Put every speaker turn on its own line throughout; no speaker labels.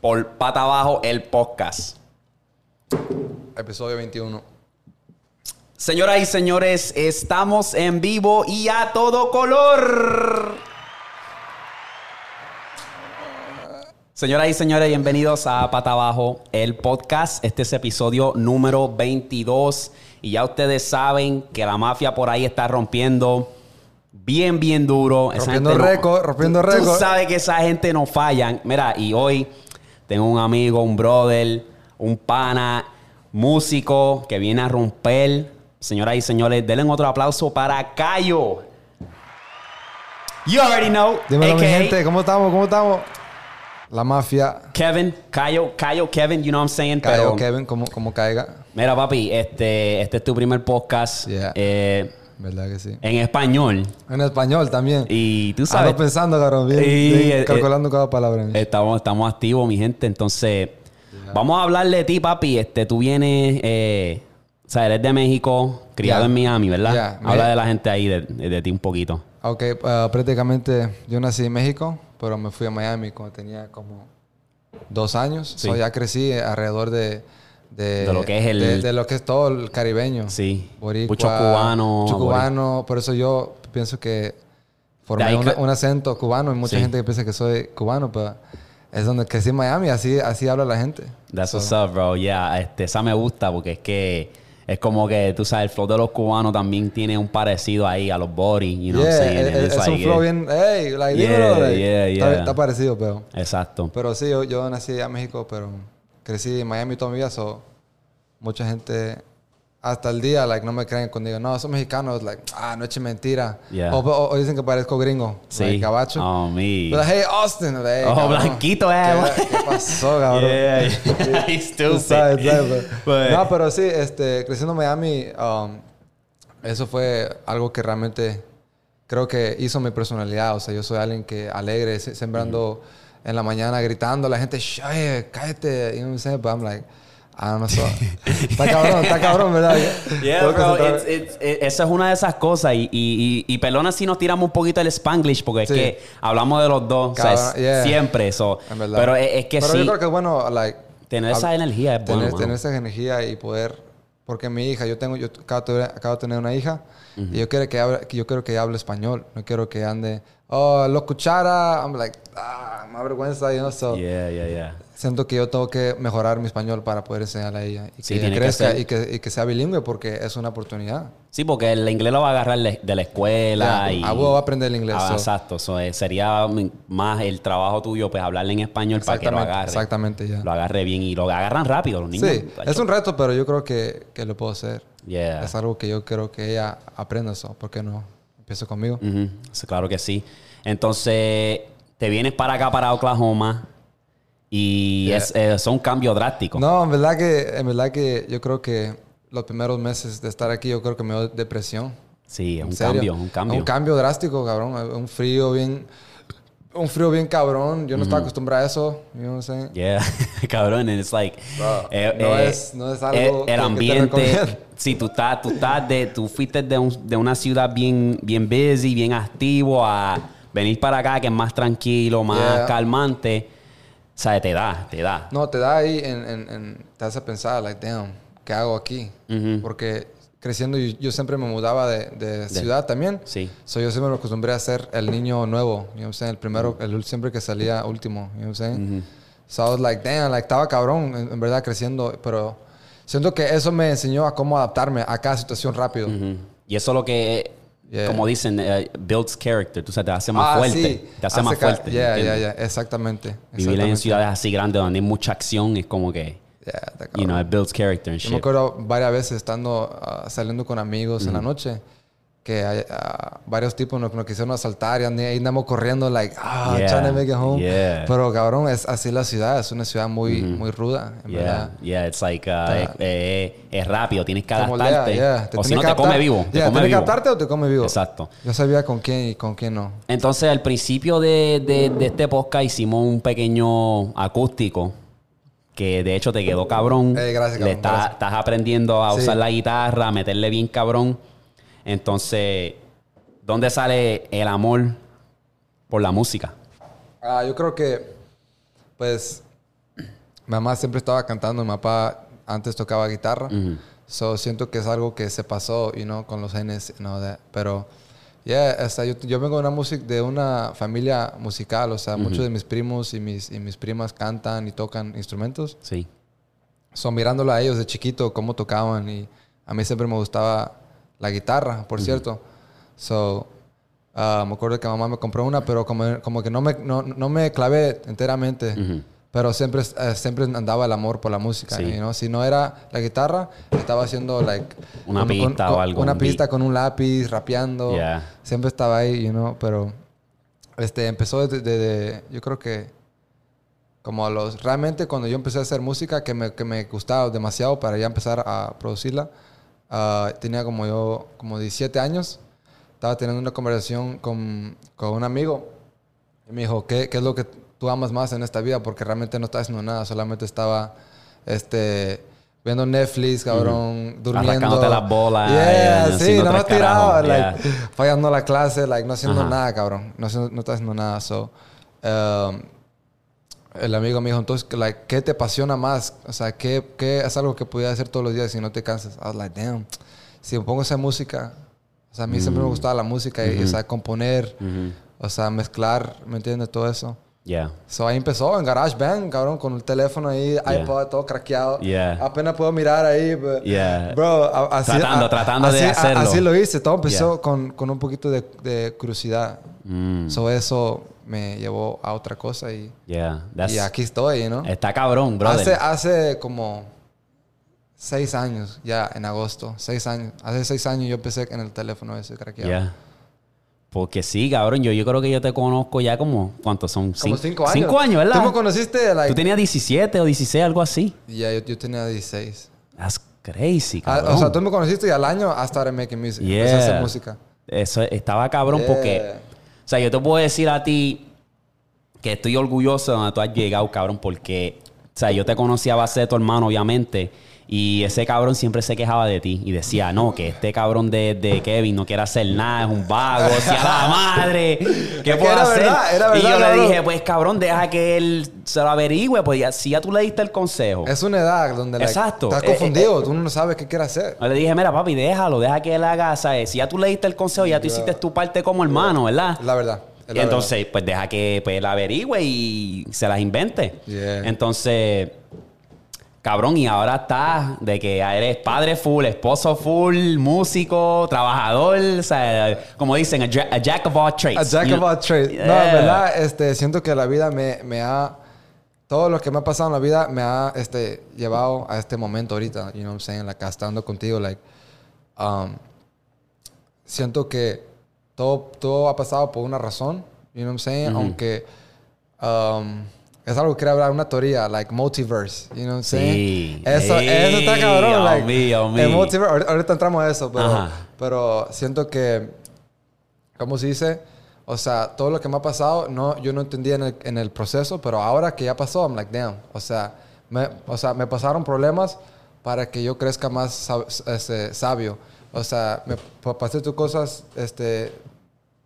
por Pata Abajo, el podcast.
Episodio 21.
Señoras y señores, estamos en vivo y a todo color. Señoras y señores, bienvenidos a Pata Abajo, el podcast. Este es episodio número 22. Y ya ustedes saben que la mafia por ahí está rompiendo bien, bien duro.
Rompiendo
no-
récord, rompiendo
Tú- Tú
récord.
sabes que esa gente no fallan. Mira, y hoy tengo un amigo, un brother, un pana, músico que viene a romper. Señoras y señores, denle otro aplauso para Cayo. You already know.
Dímelo, mi
AKA
gente, ¿cómo estamos? ¿Cómo estamos? La mafia.
Kevin, Cayo, Cayo, Kevin, you know what I'm saying? Pero,
Kevin, como, como caiga.
mira, papi, este, este es tu primer podcast
Yeah.
eh,
¿Verdad que sí?
en español.
En español también.
Y tú sabes,
Ando pensando, cabrón, bien,
Y,
bien
eh,
calculando cada palabra.
Estamos, estamos activos, mi gente. Entonces, vamos a hablar de ti, papi. Este, tú vienes, eh, o sea, eres de México, criado en Miami, ¿verdad? Habla de la gente ahí, de, de- ti un poquito.
Ok, ah, prácticamente yo nací en México, pero me fui a Miami cuando tenía como dos años.
Sí.
So, ya crecí alrededor de... De,
De lo que es el-
De, de lo que es todo el caribeño.
Sí.
Boricua,
Mucho cubano,
Mucho cubano. Por eso yo pienso que formé
que-
un acento cubano. Y mucha
Sí.
gente que piensa que soy cubano, pero es donde crecí en Miami. Así, así habla la gente.
That's
So,
what's up, bro. Yeah, este, esa me gusta porque es que es como que, tú sabes, el flow de los cubanos también tiene un parecido ahí a los body, you know what I'm
yeah,
saying?
es,
And
es- un flow bien... Hey, like,
Yeah,
dímelo, like.
yeah,
Está,
yeah.
está parecido, pero...
Exacto.
Pero sí, yo, yo nací en México, pero crecí en Miami toda mi vida. So, mucha gente hasta el día like, no me creen cuando digo, no, son mexicanos. Like, ah, no eche mentira.
Yeah.
O, o- o dicen que parezco gringo.
Sí.
like, gabacho.
Oh, me.
Pero, hey, Austin. Like,
Oh,
cabrón.
blanquito, eh.
¿Qué, qué pasó, cabrón?
Yeah, yeah. He's stupid.
sabes, sabes, pero-
But-
No, pero sí, este, creciendo en Miami, um, eso fue algo que realmente creo que hizo mi personalidad. O sea, yo soy alguien que alegre, se- sembrando en la mañana, gritando a la gente, "Shh, oye, cállate. You know what I'm saying? But I'm like, I don't know. so- está cabrón, está cabrón, ¿verdad?
Yeah, bro. it's- it's- eh, esa es una de esas cosas. Y, y, y, y perdona si nos tiramos un poquito el spanglish, porque
Sí.
es que hablamos de los dos. o sea,
Cabrón, yeah.
Siempre eso. Pero es, es que
Pero
sí.
yo creo que bueno, like,
Tener esa energía es bueno,
tener,
mano.
tener esa energía y poder porque mi hija yo tengo yo acabo de, acabo de tener una hija y yo quiero que hable, yo quiero que hable español no quiero que ande oh lo cuchara I'm like ah me da vergüenza you know so
Yeah, yeah, yeah.
Siento que yo tengo que mejorar mi español para poder enseñarle a ella y
Sí,
que ella
tiene que
crezca
ser.
y, que, y que sea bilingüe porque es una oportunidad
Sí, porque el inglés lo va a agarrar de, la escuela
Ya,
y...
a huevo va a aprender el inglés,
Ah,
so.
Exacto. So, eh, sería más el trabajo tuyo, pues, hablarle en español para que lo agarre.
exactamente ya
Lo agarre bien y lo agarran rápido los niños.
sí es un reto pero yo creo que, que lo puedo hacer
Yeah.
es algo que yo quiero que ella aprenda eso ¿por qué no? empieza conmigo
Ujú, sí, Claro que sí. Entonces, te vienes para acá, para Oklahoma, y
Yeah.
es, eh, son cambios drásticos.
No, en verdad que, en verdad que yo creo que los primeros meses de estar aquí, yo creo que me dio depresión.
Sí, es un
serio.
cambio, un cambio.
Un cambio drástico, cabrón. Un frío bien, un frío bien cabrón. Yo no estaba acostumbrado a eso. You know what I'm saying?
Yeah, cabrón, and it's like...
Bro,
eh,
no
eh,
es- no es algo
eh, El
te
ambiente... Sí, tú estás, tú estás de... Tú fuiste de, un- de una ciudad bien, bien busy, bien activo, a venir para acá, que es más tranquilo, más
Yeah.
calmante. O sea, te da, te da.
No, te da ahí, en, en, en- te hace pensar, like, damn, ¿qué hago aquí?
Ujú.
Porque creciendo yo, yo siempre me mudaba de, de ciudad también.
Sí.
So, yo siempre me acostumbré a ser el niño nuevo, you know what I'm saying? El primero, el siempre que salía último, you know what I'm saying? So I was like, damn, like, estaba cabrón, en, en verdad, creciendo, pero siento que eso me enseñó a cómo adaptarme a cada situación rápido.
Ujú. Y eso es lo que,
Yeah.
como dicen, eh, builds character. Tú sabes, te hace más
Ah,
fuerte.
sí.
Te hace más
ca-
fuerte.
Exactamente.
Vivir en ciudades así grandes donde hay mucha acción es como que,
Yeah,
you know, it builds character and
Yo me
shit.
acuerdo varias veces estando ah, saliendo con amigos en la noche que ah, varios tipos nos, nos quisieron asaltar y andamos corriendo like ah
Yeah,
trying to make it home
yeah.
pero cabrón es así la ciudad es una ciudad muy muy ruda en
Yeah,
verdad
yeah, it's like, uh, es, es rápido, tienes que adaptarte.
yeah.
O si no,
que
te come vivo. Te come
¿Tienes que
vivo.
adaptarte o te come vivo?
Exacto.
Yo sabía con quién y con quién no.
Entonces, al principio de, de- de este podcast hicimos un pequeño acústico que de hecho te quedó cabrón.
Eh, gracias,
Le
cabrón,
está-
gracias.
Estás aprendiendo a
Sí.
usar la guitarra, a meterle bien cabrón. Entonces, ¿dónde sale el amor por la música?
Ah, yo creo que, pues, mi mamá siempre estaba cantando, mi papá antes tocaba guitarra.
Ujú.
So, siento que es algo que se pasó, you know, con los genes, you know, that. Pero, yeah, sea, yo, yo vengo de una, música de una familia musical. O sea, muchos de mis primos y mis, y mis primas cantan y tocan instrumentos.
Sí.
So, mirándolo a ellos de chiquito, cómo tocaban. Y a mí siempre me gustaba la guitarra, por cierto. So, ah, me acuerdo que mamá me compró una, pero como, como que no me, no, no me clavé enteramente.
Ujú.
Pero siempre, eh, siempre andaba el amor por la música.
Sí.
you know? Si no era la guitarra, estaba haciendo like,
Una
con-
pista
con-
o algo,
Una
un beat.
pista con un lápiz, rapeando.
Yeah.
Siempre estaba ahí, you know, pero este, empezó desde, desde- yo creo que como a los, realmente cuando yo empecé a hacer música que me, que me gustaba demasiado para ya empezar a producirla, ah, tenía como yo, como 17 años, estaba teniendo una conversación con, con un amigo y me dijo, ¿qué, ¿qué es lo que tú amas más en esta vida? Porque realmente no estaba haciendo nada, solamente estaba este, viendo Netflix, cabrón, durmiendo.
Arrancándote las bolas,
Yeah,
eh,
sí, no me tirado,
carajos,
like,
yeah.
fallando la clase, like, no haciendo
Ajá.
nada, cabrón. No, no estaba haciendo nada. So, um, el amigo me dijo, entonces, like, ¿qué te apasiona más? O sea, ¿qué, qué es algo que pudieras hacer todos los días y no te cansas? I was like, damn, si me pongo a hacer música, o sea, a mí siempre me gustaba la música y, o sea, componer,
Ujú.
o sea, mezclar, ¿me entiendes? Todo eso.
Yeah.
So ahí empezó en GarageBand, cabrón, con el teléfono ahí, iPod, todo craqueado.
Yeah.
Apenas puedo mirar ahí. but-
Yeah.
Bro, a- así,
Tratando,
a-
tratando de
así- a-
hacerlo.
Así lo hice. Todo empezó
Yeah.
con, con un poquito de, de curiosidad.
Mm.
So eso me llevó a otra cosa y,
Yeah.
Y aquí estoy, ¿no?
Está cabrón, brother.
Hace, hace como seis años, ya en agosto, seis años. Hace seis años yo empecé en el teléfono ese craqueado.
Yeah. Porque sí, cabrón. Yo, yo creo que yo te conozco ya como... ¿Cuántos son?
Como
Cin-
cinco años.
Cinco años, ¿verdad?
Tú me conociste, like...
Tú tenías 17 o 16, algo así.
Ya, yo, yo tenía 16.
That's crazy,
Ah,
cabrón.
o sea, tú me conociste y al año started making music. Empecé a hacer
Yeah.
música.
Eso estaba cabrón
Yeah.
porque... O sea, yo te puedo decir a ti que estoy orgulloso de donde tú has llegado, cabrón, porque... O sea, yo te conocí a base de tu hermano, obviamente. Y ese cabrón siempre se quejaba de ti. Y decía, no, que este cabrón de, de Kevin no quiere hacer nada, es un vago, si a la madre, ¿qué puedo
era
hacer?
verdad, era
y yo le dije, pues cabrón, deja que él se lo averigüe, pues ya, si ya tú le diste el consejo.
Es una edad donde like,
Exacto.
estás
Eh,
confundido. tú no sabes qué quiere hacer.
Yo le dije, mira, papi, déjalo, deja que él haga, ¿sabes? Si ya tú le diste el consejo, ya tú hiciste tu parte como hermano, ¿verdad?
La verdad. la
entonces, pues deja que pues, él averigüe y se las invente.
Yeah.
Entonces, cabrón, y ahora estás de que eres padre full, esposo full, músico, trabajador, o sea, como dicen, a, a jack of all trades.
A jack of all trades. No, en verdad, este, siento que la vida me, me ha... Todo lo que me ha pasado en la vida me ha este, llevado a este momento ahorita. You know what I'm saying? Like, estando contigo, like... um, siento que todo, todo ha pasado por una razón. You know what I'm saying? Aunque... um, es algo que quería hablar, una teoría, like multiverse. You know what I'm saying?
Sí.
Eso,
Ey,
eso está cabrón.
oh
like,
me, oh me.
el multiverse, ahorita, entramos a eso, pero,
Ajá.
pero siento que ¿cómo se dice? O sea, todo lo que me ha pasado, no, yo no entendía en el, en el proceso, pero ahora que ya pasó, I'm like, damn. O sea, me, o sea, me pasaron problemas para que yo crezca más sab- este, sabio. O sea, me pa- pasé tus cosas este,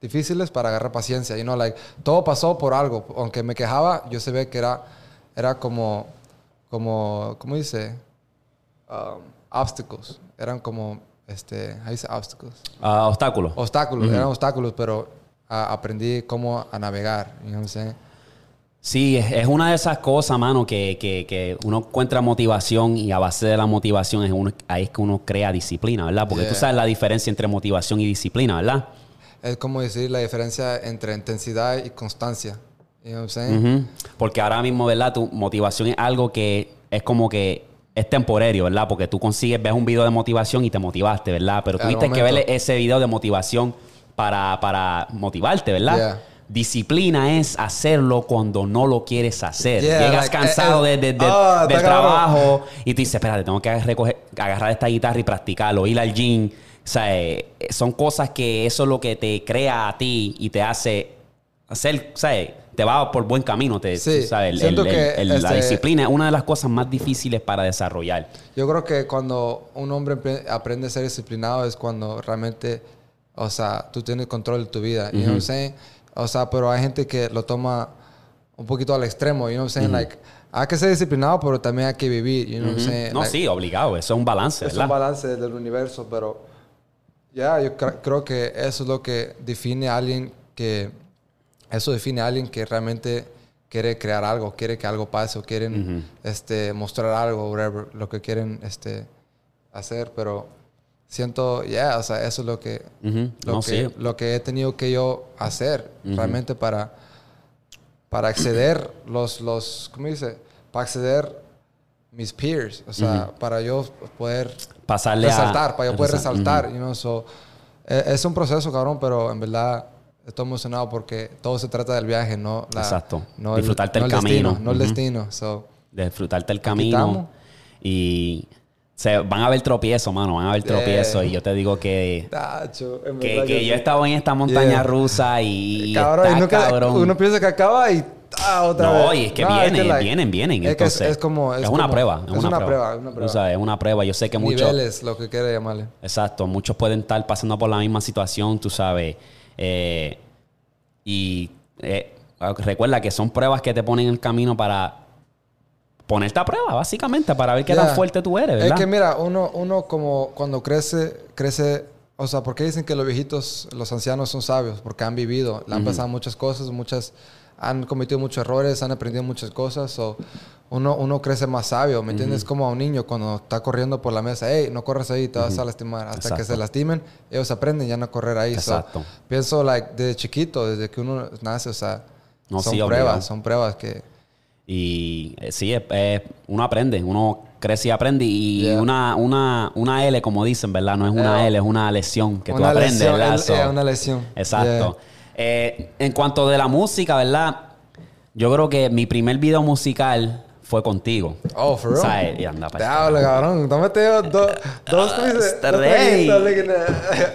difíciles para agarrar paciencia. You know, like, todo pasó por algo. Aunque me quejaba, yo se ve que era, era como, como, ¿cómo dice? Um, obstacles. Eran como, este, ¿cómo dice obstacles?
Ah, obstáculos.
obstáculos, eran obstáculos, pero aprendí cómo a navegar. You know?
Sí, es, una de esas cosas, mano, que, que- que uno encuentra motivación y a base de la motivación es uno, ahí es que uno crea disciplina, ¿verdad? Porque tú sabes la diferencia entre motivación y disciplina, ¿verdad?
Es como decir la diferencia entre intensidad y constancia. You know what I'm saying?
Ujú. Porque ahora mismo, ¿verdad? Tu motivación es algo que es como que es temporario, ¿verdad? Porque tú consigues, ves un video de motivación y te motivaste, ¿verdad? Pero tuviste que ver ese video de motivación para, para motivarte, ¿verdad?
Yeah.
Disciplina es hacerlo cuando no lo quieres hacer.
Yeah,
Llegas
like,
cansado
eh,
de, de- de- del
está cabrón.
trabajo y tú dices, espérate, tengo que recoger, agarrar esta guitarra y practicarlo, ir al gym. O sea, eh, son cosas que eso es lo que te crea a ti y te hace hacer, ¿sabes? Te va por buen camino, te,
Sí,
¿sabes? El- el-
que,
el- la
este-
disciplina es una de las cosas más difíciles para desarrollar.
Yo creo que cuando un hombre aprende a ser disciplinado es cuando realmente, o sea, tú tienes control de tu vida. You know what I'm saying? O sea, pero hay gente que lo toma un poquito al extremo. You know what I'm saying? Like, hay que ser disciplinado, pero también hay que vivir. You know what I'm saying?
No,
Like,
sí, obligado. Eso es un balance,
es
¿verdad?
un balance del universo, pero ya, yo cre- creo que eso es lo que define a alguien que. Eso define a alguien que realmente quiere crear algo, quiere que algo pase o quieren este, mostrar algo, whatever, lo que quieren este, hacer, pero siento, ya, o sea, eso es lo que, lo,
No,
que,
sí.
lo que he tenido que yo hacer realmente para, para acceder los, los, ¿cómo dice? Para acceder mis peers, o sea, para yo poder
Pasarle a-
resaltar, para yo poder
Resal-
resaltar, you know, so, eh, es un proceso, cabrón, pero en verdad estoy emocionado porque todo se trata del viaje, no la,
Exacto.
no
Disfrutarte
no
el
destino,
camino.
no el destino, so,
disfrutarte el
estamos.
camino. Y se, van a haber tropiezos, mano. Van a haber tropiezos. Y yo te digo que,
tacho,
que, que
sí.
yo he estado en esta montaña
Yeah.
rusa y, y
cabrón,
está
y nunca-
cabrón.
uno piensa que acaba y ah, otra vez.
No, y es que
No,
vienen,
like,
vienen, vienen.
Es, que es-
Entonces,
es como...
es, una
como-
prueba. Es, una, prueba.
una prueba.
es una prueba. Yo sé que muchos...
Niveles, lo que quiera llamarle.
Exacto, muchos pueden estar pasando por la misma situación, tú sabes. Eh, y eh, recuerda que son pruebas que te ponen en el camino para ponerte a prueba, básicamente, para ver qué
Yeah.
tan fuerte tú eres, ¿verdad?
Es que mira, uno, uno como cuando crece, crece, o sea, ¿por qué dicen que los viejitos, los ancianos son sabios? Porque han vivido, le han pasado muchas cosas, muchas, han cometido muchos errores, han aprendido muchas cosas, o uno, uno crece más sabio, ¿me entiendes? Como a un niño cuando está corriendo por la mesa, hey, no corras ahí, te vas a lastimar. Hasta que se lastimen, ellos aprenden ya no a correr ahí. So,
Exacto.
pienso, like, desde chiquito, desde que uno nace, o sea,
No,
son
sí,
pruebas,
obligado.
son pruebas que...
Y eh, sí, es- uno aprende, uno crece y aprende. Y
Yeah.
una, una, una L, como dicen, ¿verdad? No es una
Yeah.
L, es una lesión que tú
Una
aprendes,
lesión,
¿verdad? So-
eh, una lesión.
Exacto. Eh, en cuanto de la música, ¿verdad? Yo creo que mi primer video musical fue contigo.
Oh, for real.
O sea, y anda para
Te hablo, cabrón. Tómate dos, dos, dos, ¿cómo dice?
Este.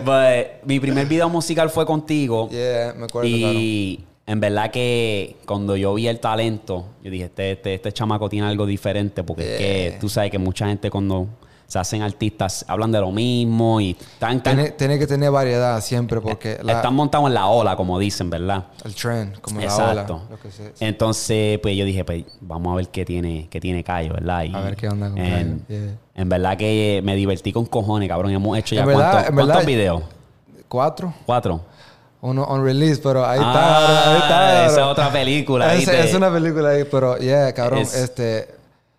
But, mi primer video musical fue contigo.
Yeah, me acuerdo,
Y en verdad que cuando yo vi el talento, yo dije, este, este, este chamaco tiene algo diferente, porque es que tú sabes que mucha gente cuando se hacen artistas hablan de lo mismo y están, están-
Tiene, tiene que tener variedad siempre porque la-
están montados en la ola, como dicen, ¿verdad?
el trend, como
Exacto.
la ola. Lo que sea.
Entonces, pues yo dije, pues vamos a ver qué tiene, qué tiene Cayo, ¿verdad? Y
A ver qué onda con
en,
Cayo, yeah.
en verdad que me divertí con cojones, cabrón. Hemos hecho ya
En verdad-
cuántos,
en verdad-
¿cuántos videos?
Cuatro.
¿Cuatro?
Uno on release, pero ahí
Ah,
está, ahí está.
esa es otra película,
Es, es una película ahí, pero yeah, cabrón,
Es-
este...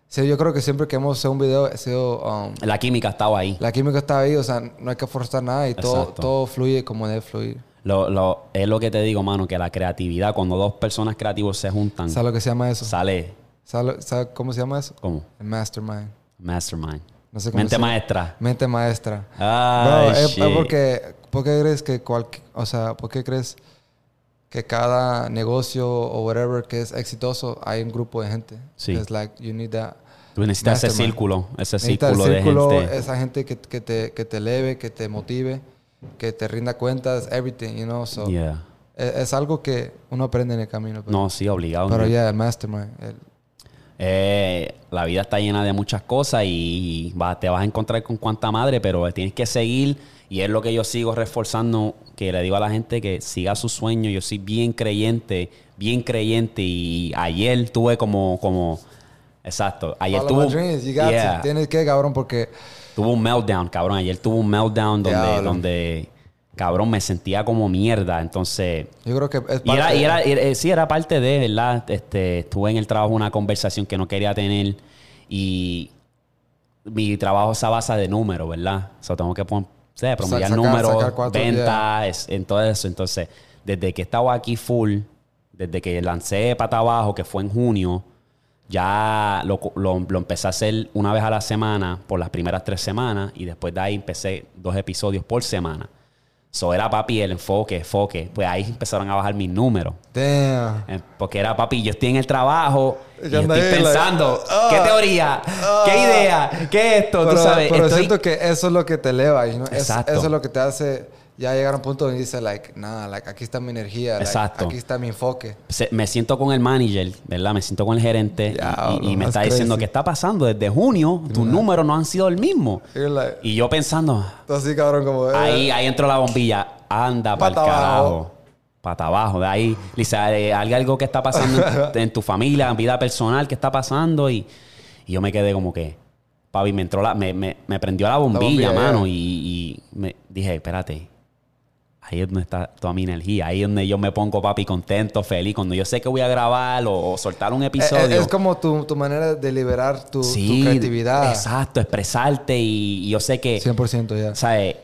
Sí, yo creo que siempre que hemos hecho un video, ha sido... um,
La química estaba ahí.
la química está ahí, o sea, no hay que forzar nada y todo, fluye como debe fluir.
Lo, lo- es lo que te digo, mano, que la creatividad, cuando dos personas creativos se juntan,
¿Sabes lo que se llama eso?
sale
¿Sabes ¿Sabe cómo se llama eso?
como
El mastermind.
mastermind.
No sé cómo
Mente
se-
maestra.
Mente maestra.
Ay,
Bro, es, es porque, ¿por qué crees que cualquier, o sea, por qué crees que cada negocio o whatever que es exitoso hay un grupo de gente?
Sí.
Es like, you need that.
Tú necesitas ese
mastermind.
círculo, ese círculo,
el círculo,
de gente.
esa gente que, que te, que te eleve, que te motive, que te rinda cuentas, everything, you know, so.
Yeah.
Es, es algo que uno aprende en el camino. Pero,
No, sí, obligado.
pero ya, el mastermind. el-
Eh, la vida está llena de muchas cosas y va- te vas a encontrar con cuanta madre, pero tienes que seguir. Y es lo que yo sigo reforzando, que le digo a la gente que siga su sueño. Yo soy bien creyente, bien creyente. Y ayer tuve como, como, exacto, ayer tuve,
dreams, you got
yeah,
to. Tienes que, cabrón, porque...
tuve un meltdown, cabrón. Ayer tuve un meltdown donde, donde, cabrón, me sentía como mierda. Entonces,
Yo creo que es
y era, y era- era- sí, era parte de, ¿verdad? Este, estuve en el trabajo una conversación que no quería tener y mi trabajo se basa de números, ¿verdad? O sea, tengo que poner, sea, promediar números, ventas, en todo eso. Entonces, desde que estaba aquí full, desde que lancé Pata Abajo, que fue en junio, ya lo, lo- lo empecé a hacer una vez a la semana por las primeras tres semanas y después de ahí empecé dos episodios por semana. So era papi el enfoque, enfoque. Pues ahí empezaron a bajar mis números.
Damn.
Eh, Porque era papi, yo estoy en el trabajo y
Y anda
estoy
like,
pensando,
ah,
¿qué teoría? ¿Qué idea? ¿Qué esto?
Pero,
Tú sabes,
pero
estoy-
siento que eso es lo que te eleva. you know? Es-
Exacto.
eso es lo que te hace ya llegar a un punto donde dices, like, nada, like, aquí está mi energía. like,
Exacto.
aquí está mi enfoque.
se- me siento con el manager, ¿verdad? Me siento con el gerente y-
Diablo,
y, y me está diciendo
crazy.
qué está pasando desde junio, tus números no han sido el mismo.
Like,
Y yo pensando,
así, cabrón, como... eh,
ahí, ahí entró la bombilla, anda para el
Pata abajo.
carajo. pata abajo. De ahí, Lisa, hay algo que está pasando en, en tu familia, en vida personal, que está pasando. Y, y yo me quedé como que, papi, me entró la, me, me, me prendió la bombilla,
bombilla,
mano.
yeah.
Y, y me dije, espérate. Ahí es donde está toda mi energía. Ahí es donde yo me pongo, papi, contento, feliz. Cuando yo sé que voy a grabar o, o soltar un
Eh,
episodio.
eh, Es, como tu, tu manera de liberar tu, creatividad.
Exacto, expresarte. Y, y yo sé que,
100% ya.
¿sabes?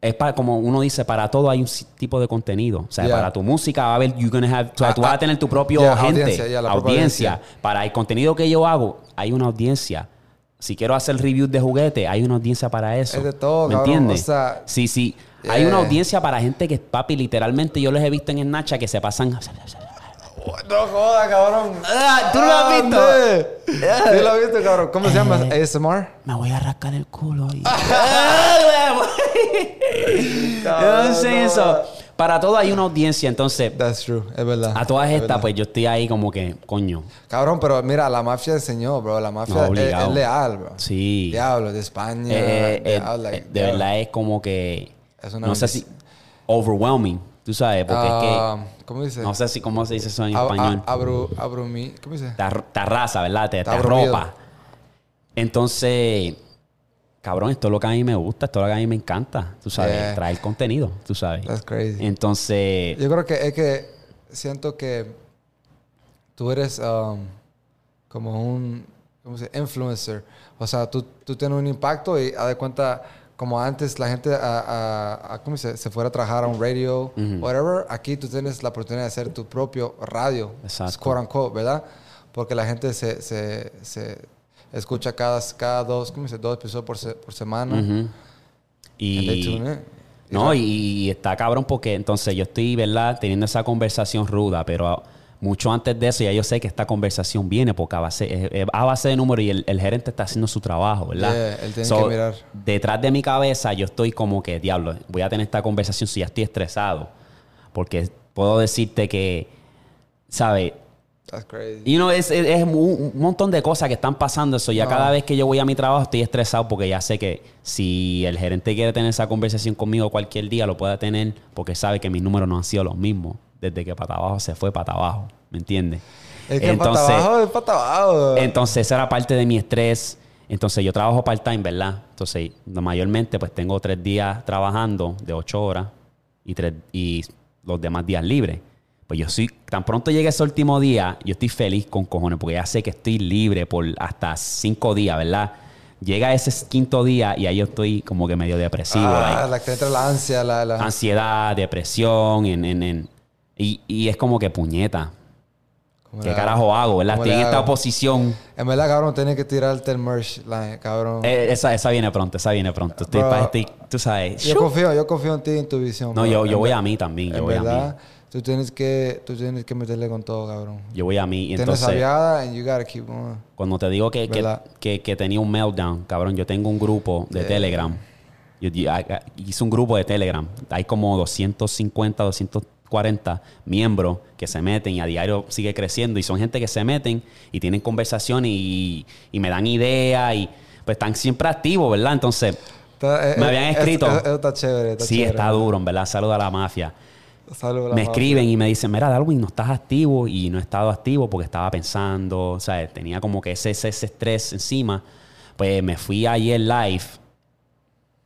Es para, como uno dice, para todo hay un tipo de contenido. O sea,
Yeah.
para tu música va a haber, you're gonna have, o sea,
Ah,
tú vas
ah,
a tener tu propio
yeah,
gente,
audiencia, yeah, la propia
audiencia.
audiencia.
Para el contenido que yo hago, hay una audiencia. Si quiero hacer reviews de juguetes, hay una audiencia para eso.
Es de todo,
¿Me
cabrón.
entiendes?
O sea,
sí, sí. Hay una audiencia para gente que, papi, literalmente yo les he visto en Nacha que se pasan...
No jodas, cabrón.
Ah, ¿tú no lo has visto?
¿Dónde? Sí lo has visto, cabrón. ¿Cómo se llama?
Eh.
ASMR.
Me voy a rascar el culo y... Yo no sé
no.
eso. Para todo hay una audiencia, entonces...
That's true. Es verdad.
A todas
Es
estas,
verdad.
pues yo estoy ahí como que, coño.
Cabrón, pero mira, la mafia enseñó, bro. La mafia
No,
es, es leal, bro.
Sí.
Diablo, de España.
Eh, eh,
diablo,
eh,
like,
de
diablo.
verdad es como que.
Es una
no sé si. Overwhelming. Tú sabes, porque
Ah,
es
¿Cómo dice?
que. No sé si cómo se dice eso en
Ab-
español.
a- abru, abrumi, ¿Cómo dice?
Te, ar- te arrasa, ¿verdad? Te, te arropa. Entonces. Cabrón, esto es lo que a mí me gusta, esto es lo que a mí me encanta. Tú sabes,
Yeah.
traer contenido, tú sabes.
That's crazy.
Entonces.
Yo creo que es que siento que tú eres um, como un ¿cómo se influencer. O sea, tú, tú tienes un impacto y haz de cuenta, como antes la gente a, a- a- ¿cómo se, se fuera a trabajar a un radio, whatever, aquí tú tienes la oportunidad de hacer tu propio radio.
Exacto.
Quote unquote, ¿verdad? Porque la gente se, se, se escucha cada, cada dos, ¿cómo dice? Dos episodios por, se- por semana. And they
Y. No, y, está cabrón porque entonces yo estoy, ¿verdad? Teniendo esa conversación ruda, pero mucho antes de eso ya yo sé que esta conversación viene porque a base, a base de números y el, el gerente está haciendo su trabajo, ¿verdad?
Yeah, él tiene que mirar.
Detrás de mi cabeza yo estoy como que, diablo, voy a tener esta conversación si ya estoy estresado. Porque puedo decirte que, ¿sabes?
That's crazy.
Y no, es, es- es un, montón de cosas que están pasando. Eso ya
No.
cada vez que yo voy a mi trabajo estoy estresado porque ya sé que si el gerente quiere tener esa conversación conmigo cualquier día, lo puede tener porque sabe que mis números no han sido los mismos desde que Pata Abajo se fue Pata Abajo. ¿Me entiendes?
Es que pata abajo es pata abajo.
entonces esa era parte de mi estrés. Entonces yo trabajo part-time, ¿verdad? Entonces mayormente pues tengo tres días trabajando de ocho horas y, tres, y los demás días libres. Pues yo soy, tan pronto llegue ese último día, yo estoy feliz con cojones porque ya sé que estoy libre por hasta cinco días, ¿verdad? Llega ese quinto día y ahí yo estoy como que medio depresivo.
Ah,
like,
la que te entra la ansia, la... la...
ansiedad, depresión, en, en, en- y, y es como que puñeta.
¿Cómo
¿Qué carajo hago, verdad?
¿Cómo
Estoy en
le
esta
hago?
posición.
En verdad, cabrón, tienes que tirarte el merch, la- cabrón.
Eh, esa, esa viene pronto, esa viene pronto. Estoy,
Bro,
pa- estoy- tú sabes.
yo confío, yo confío en ti y en tu visión.
No,
bro.
yo, yo
En
voy a mí también. Yo
En
voy a
verdad,
mí.
Tú tienes que, tú tienes que meterle con todo, cabrón.
Yo voy a mí. Y
Tienes
entonces,
aviada and you gotta keep
cuando te digo que, que, que- que tenía un meltdown, cabrón, yo tengo un grupo de
Yeah.
Telegram. Yo, hice un grupo de Telegram. Hay como 250, 240 miembros que se meten y a diario sigue creciendo. Y son gente que se meten y tienen conversaciones y, y me dan ideas y pues están siempre activos, ¿verdad? Entonces,
Está- eh,
Me
eh,
habían
es-
escrito.
Eso, eso está chévere. Está
sí,
chévere.
está duro, verdad. Saluda a la mafia. Me escriben y me dicen, mira, Darwin, no estás activo y no he estado activo porque estaba pensando, o sea, tenía como que ese, ese, ese estrés encima. Pues me fui ayer live.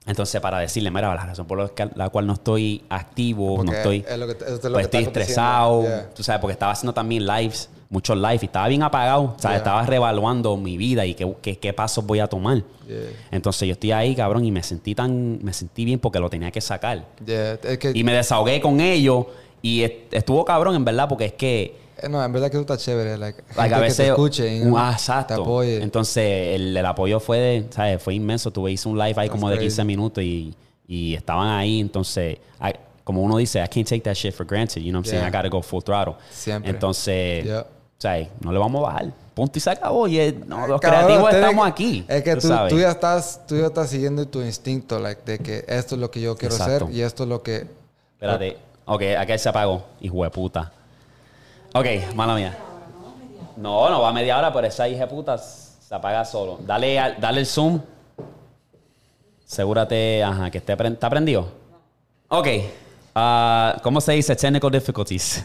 Entonces, para decirle, mira, la razón por la, cual no estoy activo,
Porque
no estoy,
es lo que- es lo
pues
que
estoy estresado.
Yeah.
tú sabes, porque estaba haciendo también lives, muchos lives y estaba bien apagado, o sea,
Yeah.
estaba reevaluando mi vida y qué, qué, qué pasos voy a tomar.
Yeah.
Entonces yo estoy ahí, cabrón, y me sentí tan, me sentí bien porque lo tenía que sacar.
Yeah, Es que,
Y me desahogué con ellos y est- estuvo cabrón, en verdad, porque es que,
no, en verdad que eso está chévere. Like,
like, a
que
veces,
te escuche ¿no?
ah,
te
exacto.
apoye.
Entonces, el, el apoyo fue, de, ¿sabes? Fue inmenso. Tuve, hice un live ahí
That's
como de
crazy.
15 minutos y, y estaban ahí. Entonces, I- como uno dice, I can't take that shit for granted. You know what I'm saying?
Yeah.
I gotta go full throttle.
Siempre.
Entonces,
Yeah.
¿sabes? No le vamos a bajar. Punto y se acabó. Y es- no, los
Cabrón,
creativos estamos
que-
aquí.
Es que tú, tú ya estás, tú ya estás siguiendo tu instinto, like, de que esto es lo que yo quiero
Exacto.
hacer y esto es lo que.
Espérate. Ok, aquel se apagó. Hijo de puta. Ok, mala mía. No, no va a media hora, pero esa hija puta se apaga solo. Dale, al- dale el zoom. Asegúrate, ajá, que esté pre- ¿Está prendido? Ok. Ah, ¿Cómo se dice? Technical difficulties.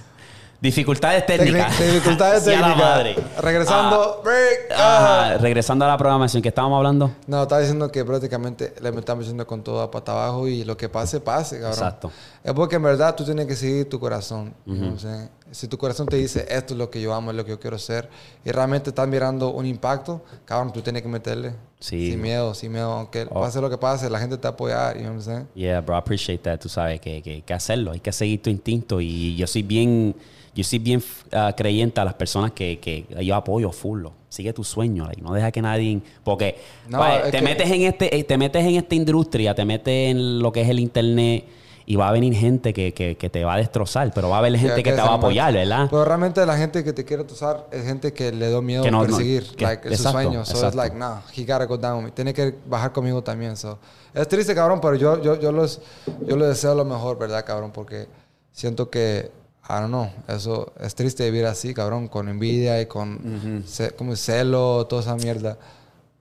Dificultades técnicas.
Tecni- dificultades
Sea la
técnicas.
madre.
Regresando. break.
Ah,
Ah.
ajá, regresando a la programación que estábamos hablando.
No, estaba diciendo que prácticamente le estamos yendo con todo a pata abajo y lo que pase, pase, cabrón.
Exacto.
Es porque en verdad tú tienes que seguir tu corazón. ¿no? O sea, si tu corazón te dice esto es lo que yo amo, es lo que yo quiero ser, y realmente estás mirando un impacto, cabrón, tú tienes que meterle.
Sí.
Sin miedo, sin miedo. Aunque
Oh.
pase lo que pase, la gente te va a apoyar. You know what I'm saying?
Yeah, bro, I appreciate that. Tú sabes que, que hay que hacerlo, hay que seguir tu instinto. Y yo soy bien, yo soy bien ah, creyente a las personas que, que yo apoyo full. Sigue tu sueño, like, no deja que nadie. Porque
No,
te
que-
metes en este, eh, te metes en esta industria, te metes en lo que es el internet. Y va a venir gente que, que, que te va a destrozar, pero va a haber gente que
que
te va a apoyar. ¿verdad?
Pero realmente la gente que te quiere usar es gente que le da miedo
Que no- no-
perseguir
que-
like,
exacto,
sueños. So it's
exacto.
like, nah, he gotta go down with me. Tiene que bajar conmigo también. So. Es triste, cabrón, pero yo, yo, yo, los, yo les deseo lo mejor, ¿verdad, cabrón? Porque siento que, I don't know, eso es triste vivir así, cabrón, con envidia y con ce- como celo, toda esa mierda.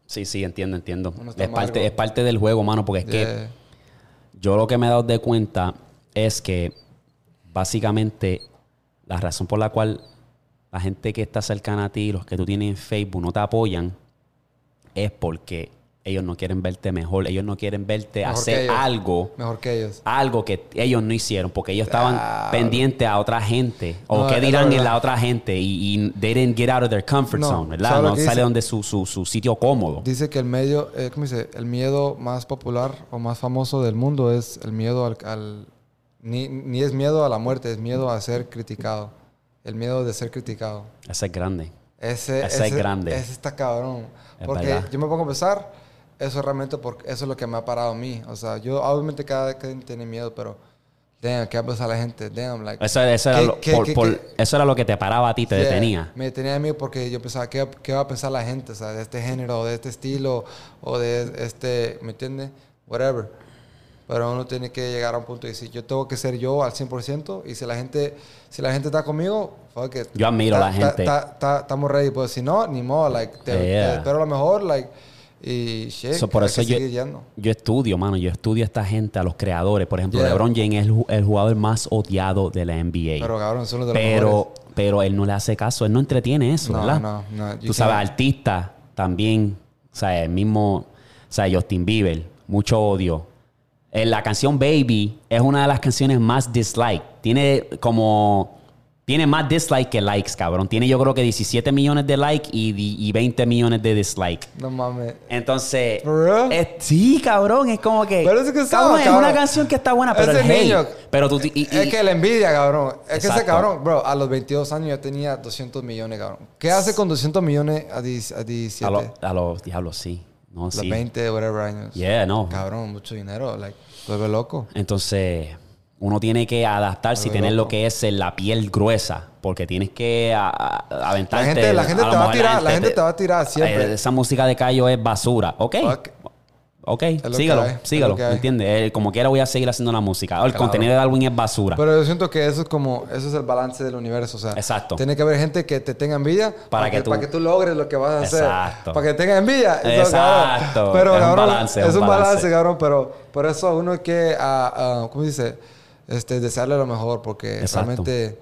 Sí, sí, entiendo, entiendo. Es parte, es parte del juego, mano, porque es que
Yeah.
Yo lo que me he dado de cuenta es que básicamente la razón por la cual la gente que está cercana a ti, los que tú tienes en Facebook, no te apoyan, es porque ellos no quieren verte mejor, ellos no quieren verte
Mejor
hacer
ellos.
algo,
Mejor que ellos.
algo que ellos no hicieron, porque ellos estaban
Claro.
pendientes a otra gente, o
No,
qué
es la
dirán en la otra gente, y, y they didn't get out of their comfort
No,
zone, ¿verdad?
¿sabes lo
No
que
sale
dice?
donde su, su, su sitio cómodo.
Dice que el medio, eh, ¿cómo dice? El miedo más popular o más famoso del mundo es el miedo al... al- ni, ni es miedo a la muerte, es miedo a ser criticado. El miedo de ser criticado.
Ese es grande.
Ese,
Ese es grande.
Ese está cabrón.
Es
porque
verdad.
yo me pongo a pensar, eso realmente porque eso es lo que me ha parado a mí. O sea, yo obviamente cada quien tiene miedo, pero damn, ¿qué va a la gente? Damn, like
Eso, eso era
¿qué-
lo,
qué-
por-
qué-
por-
qué-
eso era lo que te paraba a ti, te
Yeah,
detenía.
Me detenía a mí porque yo pensaba, ¿qué, qué va a pensar la gente? O sea, de este género, de este estilo, o de este, ¿me entiendes? Whatever. Pero uno tiene que llegar a un punto y decir, yo tengo que ser yo al 100%, y si la gente, si la gente está conmigo, fuck it.
Yo admiro a la
Ta- ta-
gente.
ta- ta- Estamos ready, pues si no, ni modo, like, te, te
Yeah.
espero lo mejor, like, y
So, por eso yo, estudio, mano. Yo estudio a esta gente, a los creadores. Por ejemplo,
Yeah.
LeBron James es el, ju- el jugador más odiado de la NBA.
Pero cabrón, de
pero, él no le hace caso. Él no entretiene eso,
No,
¿verdad?
no, no.
Tú sabes, artistas también. O sea, el mismo... O sea, Justin Bieber. Mucho odio. Eh, la canción Baby es una de las canciones más dislike. Tiene como... Tiene más dislike que likes, cabrón. Tiene yo creo que 17 millones de likes y, y 20 millones de dislike.
No mames.
Entonces, es- sí, cabrón, es como que.
Pero es que
cabrón, es
cabrón.
una canción que está buena, pero
Ese
el hate.
niño-
Pero tú. y- y-
es que la envidia, cabrón. Es que ese cabrón, bro, a los 22 años ya tenía 200 millones, cabrón. ¿Qué hace con 200 millones a, 10 a 17?
a, a los diablos, sí. No,
los
sí.
20, whatever años.
Yeah, no.
Cabrón, mucho dinero. Like, vuelve loco.
Entonces, uno tiene que adaptarse y tener lo que es la piel gruesa. Porque tienes que a- a- aventarte.
La gente, la gente te va a tirar, la gente te va a tirar siempre.
Esa música de Cayo es basura. Ok.
Fuck.
Ok,
lo
sígalo, sígalo.
lo que
¿Me
hay.
entiendes? Eh, como quiera voy a seguir haciendo la música. O el
Claro.
contenido del álbum es basura.
Pero yo siento que eso es como, eso es el balance del universo. O sea,
Exacto.
Tiene que haber gente que te tenga envidia para,
que
que,
tú-
para que tú logres lo que vas a hacer.
Exacto.
Para que tenga envidia.
Exacto.
Pero,
Es un
cabrón,
balance,
es
un
un balance,
balance.
cabrón. Pero por eso uno que, ah, ah, ¿cómo dice? Este, desearle lo mejor. Porque
Exacto.
realmente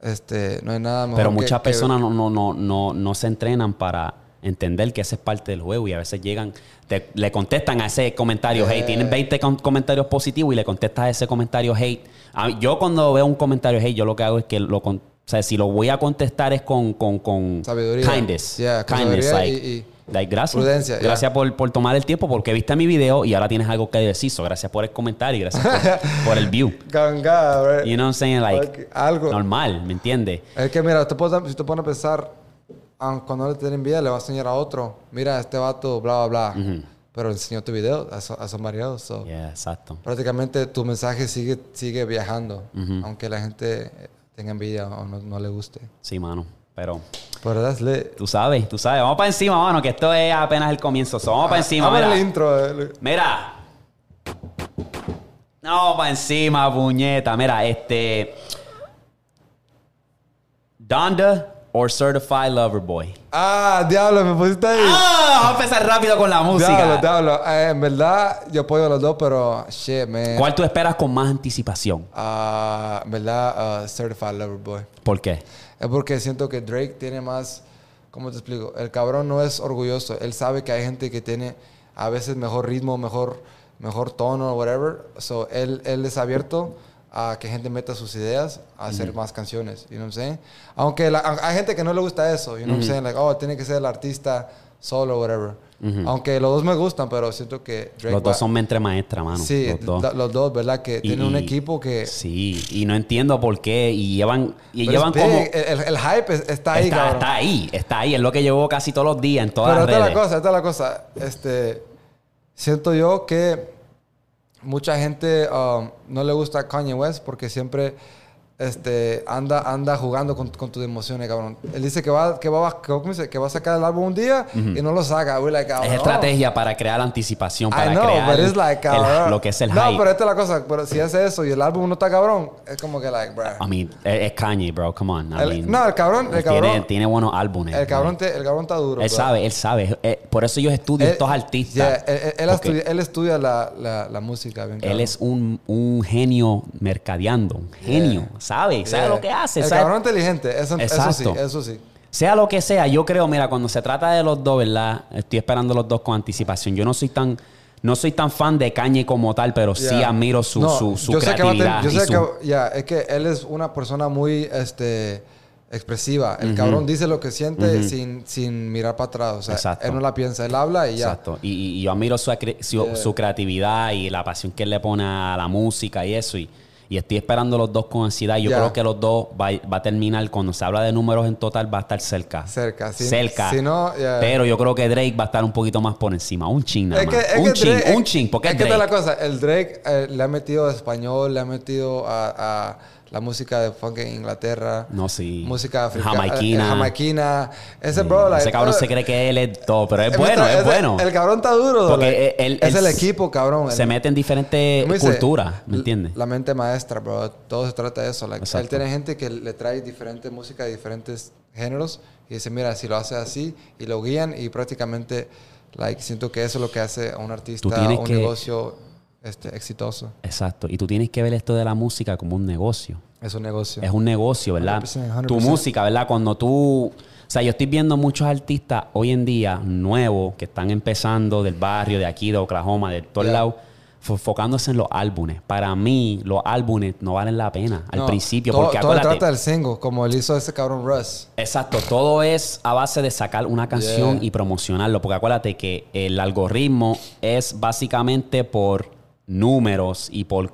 este, no hay nada mejor
Pero muchas
que-
personas no, no, no, no, no se entrenan para entender que esa es parte del juego y a veces llegan, te- le contestan a ese comentario hate. Tienen 20 com- comentarios positivos y le contestas a ese comentario hate. A mí- yo cuando veo un comentario hate, yo lo que hago es que lo... o sea, si lo voy a contestar es con, con, con
Sabiduría.
kindness.
Yeah, con
kindness,
sabiduría
like,
y- y
like, gracias.
prudencia, yeah.
Gracias por, por tomar el tiempo porque viste mi video y ahora tienes algo que decir. So, gracias por el comentario y gracias por, por el view.
Ganga, right?
You know what I'm saying? Like,
Like, algo.
normal, ¿me entiendes?
Es que mira, si te pones a pensar, cuando le tienen envidia, le vas a enseñar a otro. Mira, este vato, bla, bla, bla. Pero enseñó tu video a, esos- a esos maridos. so,
Yeah, exacto.
Prácticamente tu mensaje sigue, sigue viajando. Aunque la gente tenga envidia o no, no le guste.
Sí, mano. Pero
Pero lit.
tú sabes, tú sabes. Vamos para encima, mano, que esto es apenas el comienzo. So, vamos para encima, mira.
el intro. eh.
Mira. No, para encima, puñeta. Mira, este. Donda or Certified Lover Boy?
Ah, diablo, me pusiste ahí.
Ah, vamos a empezar rápido con la música.
Diablo, diablo. Eh, en verdad, yo apoyo a los dos, pero shit, man.
¿Cuál tú esperas con más anticipación?
Ah, en verdad, ah, Certified Lover Boy.
¿Por qué?
Es porque siento que Drake tiene más. ¿Cómo te explico? El cabrón no es orgulloso. Él sabe que hay gente que tiene a veces mejor ritmo, mejor, mejor tono, whatever. So, él, él es abierto a que gente meta sus ideas a hacer más canciones. You know what I'm saying? Aunque la- hay gente que no le gusta eso. You know what I'm saying? Like, oh, tiene que ser el artista solo, whatever. Aunque los dos me gustan, pero siento que Drake.
Los dos
va-
son mente maestra, mano.
Sí,
los dos.
da- los dos, ¿verdad? Que
Y-
tienen un equipo que.
Sí, y no entiendo por qué. Y llevan, y
pero
llevan como.
El, el hype es- está ahí,
está,
cabrón.
está ahí, está ahí. Es lo que llevo casi todos los días en todas
Pero
las
esta es
redes.
la cosa, esta es la cosa. Este, siento yo que mucha gente um, no le gusta Kanye West porque siempre este, anda, anda jugando con, con tus emociones, cabrón. Él dice que va, que va, que, va a sacar el álbum un día y no lo saca. We're like,
Es
cabrón.
estrategia para crear la anticipación, para
I know,
crear
but it's like,
el-
cabrón.
lo que es el
No,
hype.
pero esta es la cosa. Pero si hace eso y el álbum no está cabrón, es como que, like, bro.
I mean, es, Kanye, bro. Come on. I
El-
mean,
no, el cabrón- el
él Tiene,
cabrón-
tiene buenos álbumes.
El cabrón, te- el cabrón está duro.
Él
bro.
sabe, él sabe. Eh, por eso yo estudio
Él-
estos artistas.
yeah, él, él-
Porque
estudia, él estudia la, la, la música. bien
Él
cabrón.
es un, un genio mercadeando. Un genio. ¿Sabe? ¿Sabe
Yeah.
lo que hace?
El
¿Sabe?
cabrón inteligente, eso, eso sí, eso sí.
Sea lo que sea, yo creo, mira, cuando se trata de los dos, ¿verdad? Estoy esperando los dos con anticipación. Yo no soy tan, no soy tan fan de Kanye como tal, pero sí admiro su,
No,
su, su
yo sé que
creatividad.
yo sé
su-
que, ya, es que él es una persona muy este, expresiva. El cabrón dice lo que siente sin, sin mirar para atrás. O sea,
Exacto.
él no la piensa, él habla y ya.
Exacto. Y, y yo admiro su, su,
Yeah.
su creatividad y la pasión que él le pone a la música y eso. Y, y estoy esperando los dos con ansiedad. Yo
Yeah.
creo que los dos va, va a terminar, cuando se habla de números en total, va a estar cerca.
Cerca. Si,
cerca.
Si no.
Pero yo creo que Drake va a estar un poquito más por encima. Un ching nada
Es que,
más.
es
un
que
ching, un ching. Porque
es que
Drake.
es la cosa. El Drake eh, le ha metido español, le ha metido a, a la música de funk en Inglaterra.
No, sí.
Música africana.
Jamaiquina.
eh, jamaiquina. Ese bro, like,
Ese cabrón
eh,
se cree que él es todo, pero es
eh,
bueno, es bueno.
El cabrón está duro.
Porque
like,
él-
es el equipo, cabrón.
Se mete en diferentes culturas, ¿me entiendes?
La mente maestra, bro. Todo se trata de eso. Like, él tiene gente que le trae diferente música de diferentes géneros y dice, mira, si lo hace así y lo guían y prácticamente, like, siento que eso es lo que hace a un artista, un
que-
negocio este, exitoso.
Exacto. Y tú tienes que ver esto de la música como un negocio.
Es un negocio.
Es un negocio, ¿verdad?
100%, 100%.
Tu música, ¿verdad? Cuando tú... O sea, yo estoy viendo muchos artistas hoy en día nuevos que están empezando del barrio, de aquí, de Oklahoma, de todos
Yeah.
lados, fo- enfocándose en los álbumes. Para mí, los álbumes no valen la pena al
No,
principio.
todo,
porque
todo
acuérdate,
trata del single, como él hizo ese cabrón Russ.
Exacto, todo es a base de sacar una canción
Yeah.
y promocionarlo, porque acuérdate que el algoritmo es básicamente por números y por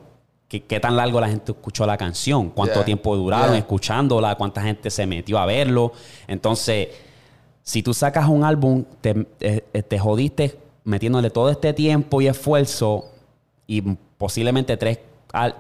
qué, qué tan largo la gente escuchó la canción, cuánto
Yeah.
tiempo duraron
Yeah.
escuchándola, cuánta gente se metió a verlo. Entonces, si tú sacas un álbum, te, eh, eh, te jodiste metiéndole todo este tiempo y esfuerzo y posiblemente tres,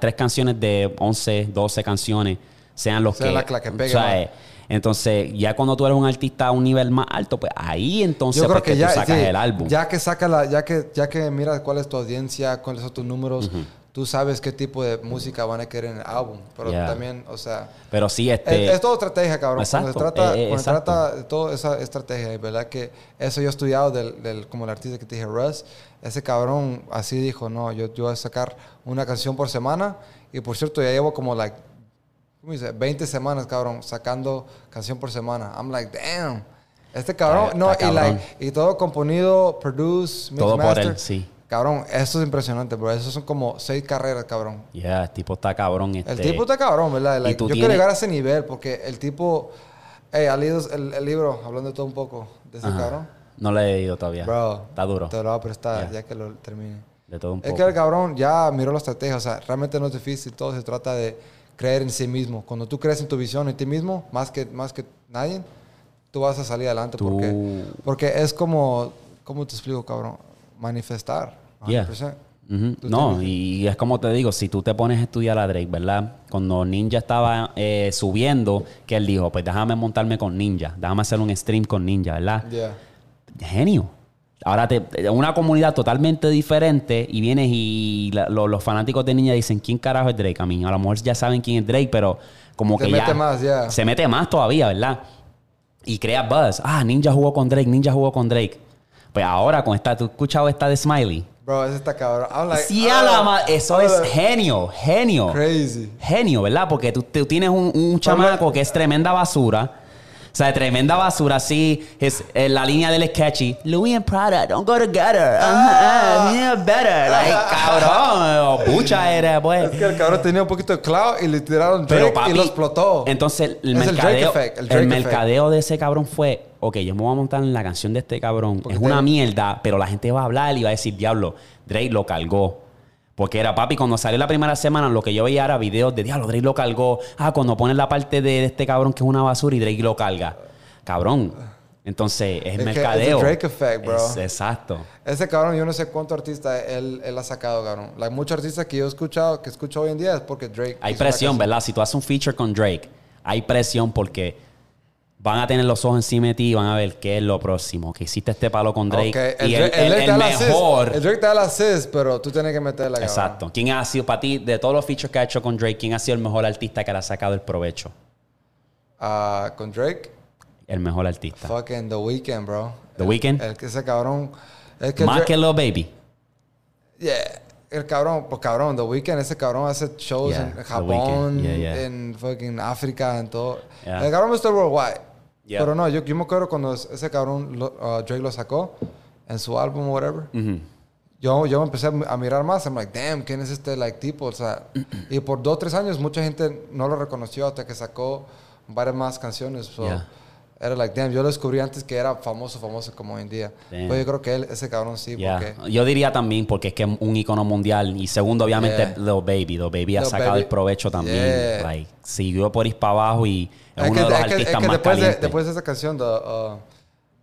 tres canciones de 11, 12 canciones sean los que...
la- la que
o sea, entonces, ya cuando tú eres un artista a un nivel más alto, pues ahí entonces
creo
pues,
ya,
sacas
sí,
el álbum.
ya que saca la, ya que, ya que miras cuál es tu audiencia, cuáles son tus números, tú sabes qué tipo de música van a querer en el álbum. Pero
Yeah.
también, o sea,
Pero sí, este...
es, es todo estrategia, cabrón.
Exacto,
Cuando se trata,
eh, eh,
cuando se trata de toda esa estrategia, verdad que eso yo he estudiado del, del- como el artista que te dije, Russ, ese cabrón así dijo, no, yo, yo voy a sacar una canción por semana y por cierto ya llevo como like, ¿cómo dice? 20 semanas, cabrón, sacando canción por semana. I'm like, damn. Este cabrón, no, y, like, y todo componido, produce, mix,
Todo por
master.
él, sí.
Cabrón, eso es impresionante, bro. Eso son como seis carreras, cabrón.
Ya, el tipo está cabrón. Este,
El tipo está cabrón, ¿verdad? Like,
tú
yo quiero
tienes-
llegar a ese nivel porque el tipo. Hey, ¿has leído el, el libro, hablando de todo un poco, de ese
Ajá.
cabrón?
No le he leído todavía.
Bro.
Está duro.
Te lo voy a prestar
Ya.
ya que lo termine.
De todo un
Es
poco.
que el cabrón ya miró la estrategia. O sea, realmente no es difícil. Todo se trata de creer en sí mismo. Cuando tú crees en tu visión, en ti mismo, más que, más que nadie, tú vas a salir adelante.
Tú-
Porque, porque es como. ¿Cómo te explico, cabrón? Manifestar.
Yeah.
100%.
Ujú.
Tú
No, y es como te digo, si tú te pones a estudiar a Drake, ¿verdad? Cuando Ninja estaba eh, subiendo, que él dijo, pues déjame montarme con Ninja, déjame hacer un stream con Ninja, ¿verdad?
Yeah.
Genio. Ahora, te, una comunidad totalmente diferente y vienes y la- lo- los fanáticos de Ninja dicen, ¿quién carajo es Drake? A mí, a lo mejor ya saben quién es Drake, pero como que
mete
ya...
más, ya.
Se mete más todavía, ¿verdad? y crea buzz. Ah, Ninja jugó con Drake, Ninja jugó con Drake. Pues ahora con esta, ¿tú has escuchado esta de Smiley?
Bro, ese está cabrón. Like,
Sí, a la ma- eso es genio, genio.
Crazy.
Genio, ¿verdad? Porque tú, tú tienes un, un chamaco que es tremenda basura. O sea, tremenda basura, así. Es, eh, la línea del sketchy. Louis and Prada, don't go together.
Ah.
Uh-huh, yeah, better. Like, cabrón. Pucha eres, pues.
Es que el cabrón tenía un poquito de cloud y le tiraron Drake
Pero papi,
y lo explotó.
Entonces, el
Es el Drake
mercadeo,
effect, el
mercadeo de ese cabrón fue, ok, yo me voy a montar en la canción de este cabrón.
Porque
es una mierda, pero la gente va a hablar y va a decir, diablo, Drake lo cargó. Porque era, papi, cuando salió la primera semana, lo que yo veía era videos de, diablo, Drake lo cargó. Ah, cuando ponen la parte de, de este cabrón que es una basura y Drake lo carga. Cabrón. Entonces, es el
que es el
mercadeo.
Drake effect, bro.
Es- exacto.
Ese cabrón, yo no sé cuánto artista él, él ha sacado, cabrón. Like, muchos artistas que yo he escuchado, que escucho hoy en día es porque Drake.
Hay presión. ¿verdad? Si tú haces un feature con Drake, hay presión porque van a tener los ojos encima de ti y van a ver qué es lo próximo. Que hiciste este palo con Drake. Y el, el- el
la assist.
mejor.
El Drake te da la assist, pero tú tienes que meterla, cabrón.
Exacto. ¿Quién ha sido para ti, de todos los features que ha hecho con Drake, quién ha sido el mejor artista que le ha sacado el provecho?
Ah, con Drake,
El mejor artista.
fucking The Weeknd, bro.
The Weeknd.
El que ese cabrón. Es que
Más
Drake-
que Lil Baby.
Yeah. El cabrón, pues cabrón, The Weeknd, ese cabrón hace shows
Yeah,
en Japón,
Weeknd, yeah, yeah.
en fucking África, en todo. El cabrón está worldwide.
Yeah.
Pero no, yo, yo me acuerdo cuando ese cabrón lo- uh, Drake lo sacó en su álbum whatever.
Ujú.
Yo, yo me empecé a mirar más. I'm like, damn, ¿quién es este like tipo? O sea, y por dos, tres años mucha gente no lo reconoció hasta que sacó varias más canciones. So,
Yeah.
Era like, damn, yo lo descubrí antes que era famoso, famoso como hoy en día.
Damn.
Pues yo creo que él, ese cabrón sí,
Yeah.
porque...
Yo diría también porque es que es un icono mundial. Y segundo, obviamente,
Yeah.
Lil Baby. Lil Baby ha
Lil
sacado
Baby.
el provecho también.
Yeah.
Like, siguió por ir para abajo y es,
Es
uno
que,
de los
es que- es
artistas
que
más
después, de,
calientes.
después de esa canción de uh,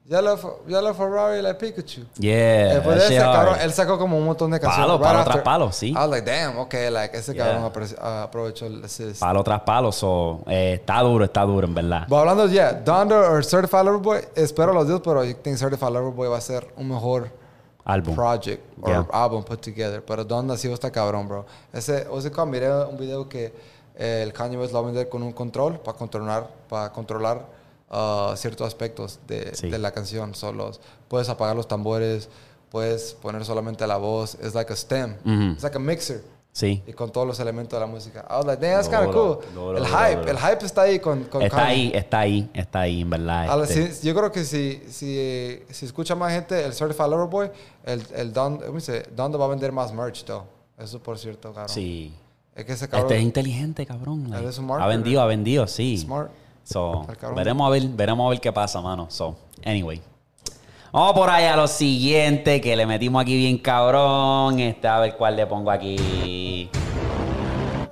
Yellow, Yellow Ferrari like Pikachu.
Yeah.
después de ese cabrón, él sacó como un montón de canciones.
Palo, palo
after.
tras palo, sí.
I was like, damn, okay, like ese
Yeah.
cabrón uh, aprovechó el assist.
Palo tras palo. so, eh, está duro, está duro, en verdad.
Pero hablando yeah, Donda o Certified Lover Boy, espero los dos, pero yo think Certified Lover Boy va a ser un mejor
Álbum.
project o
Yeah.
album put together. Pero Donda sí estar cabrón, bro. Ese, o sea, miré un video que eh, el Kanye West lo va a vender con un control para controlar, para controlar uh, ciertos aspectos de,
Sí.
de la canción. Solos. Puedes apagar los tambores, puedes poner solamente la voz. Es like a stem. Es like a mixer.
Sí.
Y con todos los elementos de la música. I was like, damn, that's kind of cool.
duro,
el
duro,
hype,
duro.
el hype está ahí con, con
Está
Kanye.
ahí, está ahí, está ahí, en verdad. Este.
sí, yo creo que si, si, si escucha más gente el Certified Lover Boy, el, el Don, ¿cómo dice? Don va a vender más merch, though. Eso por cierto, cabrón.
Sí.
Es que ese cabrón
Este es inteligente, cabrón. like,
es un
ha
marketer.
vendido, ha vendido, sí.
smart.
So, veremos a ver, veremos a ver qué pasa, mano. So, anyway. Vamos por ahí a lo siguiente que le metimos aquí bien cabrón. Este, a ver cuál le pongo aquí.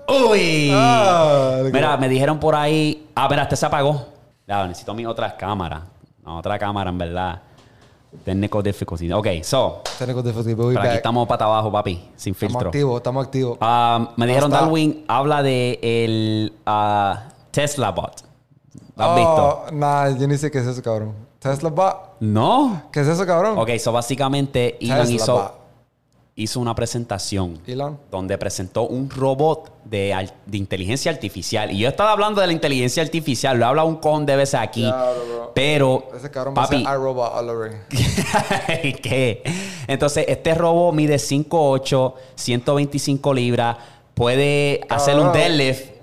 ¡Uy!
Ah,
Mira, me dijeron por ahí. Ah, espera, este se apagó. Necesito mis otras cámaras. No, otra cámara, en verdad. Technical difficulty. Ok, so.
Technical difficulty,
Pero aquí estamos para abajo, papi. Sin
Estamos
filtro.
activos, estamos activos.
Ah, me dijeron. Darwin, habla de el ah, Tesla Bot. ¿Lo has visto?
Oh, Nah, yo ni sé qué es eso, cabrón. Tesla Bot.
No.
¿Qué es eso, cabrón?
Ok, so básicamente Elon
Tesla
hizo,
Bot.
hizo una presentación
Elon.
donde presentó un robot de, de inteligencia artificial. Y yo estaba hablando de la inteligencia artificial, lo he hablado un con de veces aquí.
Claro.
Pero,
Ese cabrón
papi,
iRobot.
¿Qué? Entonces, este robot mide 5'8, 125 libras, puede hacer un deadlift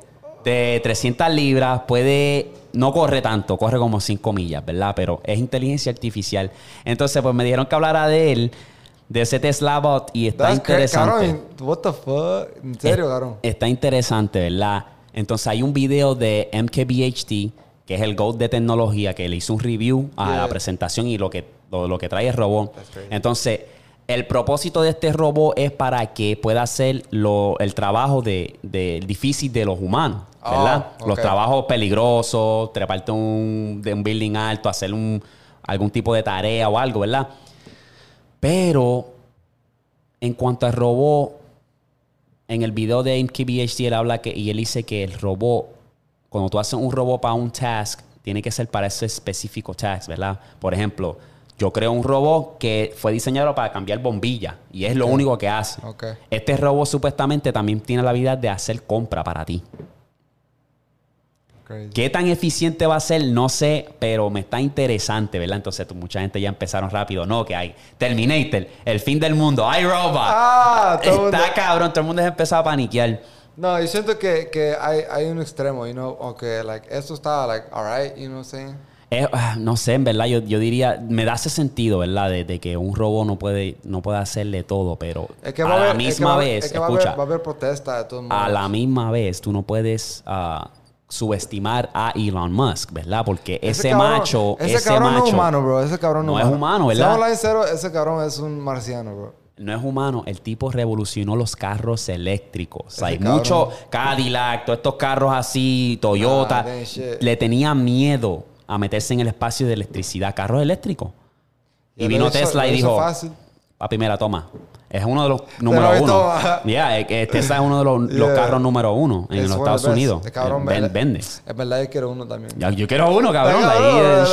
de 300 libras, puede... No corre tanto, corre como 5 millas, ¿verdad? Pero es inteligencia artificial. Entonces, pues me dijeron que hablara de él, de ese Tesla Bot, y está
That's
interesante.
Cabrón, what the fuck? En serio, cabrón.
Está interesante, ¿verdad? Entonces hay un video de MKBHD, que es el GOAT de tecnología, que le hizo un review a
Yeah.
la presentación y lo que, lo, lo que trae el robot. Entonces, el propósito de este robot es para que pueda hacer lo- el trabajo de, de- difícil de los humanos, ¿verdad?
Oh,
Los trabajos peligrosos, treparte un, de un building alto, hacer un, algún tipo de tarea o algo, ¿verdad? Pero en cuanto al robot, en el video de MKBHD él habla que, y él dice que el robot, cuando tú haces un robot para un task, tiene que ser para ese específico task, ¿verdad? Por ejemplo, yo creo un robot que fue diseñado para cambiar bombillas y es lo único que hace. Este robot supuestamente también tiene la habilidad de hacer compra para ti.
crazy.
¿Qué tan eficiente va a ser? No sé, pero me está interesante, ¿verdad? Entonces, tú- mucha gente ya empezaron rápido. No, que hay Terminator, el fin del mundo, hay Robot.
Ah,
está
mundo-
cabrón, todo el mundo se empezó a paniquear.
No, yo siento que, que hay, hay un extremo, you know, aunque, like, esto está, like, alright, you know what I'm saying?
Eh, ah, no sé, en verdad, yo, yo diría, me da ese sentido, ¿verdad? De, de que un robot no puede, no puede hacerle todo, pero
Es que
a la
haber, es que
misma vez,
va a
escucha,
haber, va a haber protesta de todos
a la misma vez tú no puedes ah, subestimar a Elon Musk, ¿verdad? Porque ese,
cabrón-
macho,
ese,
ese,
cabrón
macho
no es humano, bro. Ese cabrón no,
no es humano, ¿verdad?
Si serio, ese cabrón es un marciano, bro.
no es humano, el tipo revolucionó los carros eléctricos. Hay mucho Cadillac, todos estos carros así, Toyota,
Ah,
le tenían miedo a meterse en el espacio de electricidad, carros eléctricos. Y vino
hizo-
Tesla y dijo,
fácil.
papi, mira, toma. Es uno de los número
lo
uno.
todo.
Yeah, Tesla es uno de los, los
Yeah.
carros número uno en los Estados. Unidos.
Cabrón,
Ven-
¿verdad?
vendes.
Es verdad, yo quiero uno también.
Yo quiero uno, cabrón. Ahí,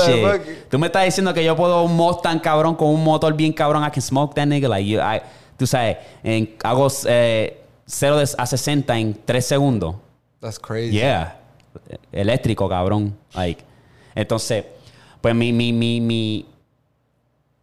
eh. Tú me estás diciendo que yo puedo un Mustang, cabrón, con un motor bien cabrón. I can smoke that nigga. Like, you- I- tú sabes, en- hago eh, 0 de- a 60 en 3 segundos.
That's crazy.
Yeah. Eléctrico, cabrón. Like. Entonces, pues mi, mi, mi, mi,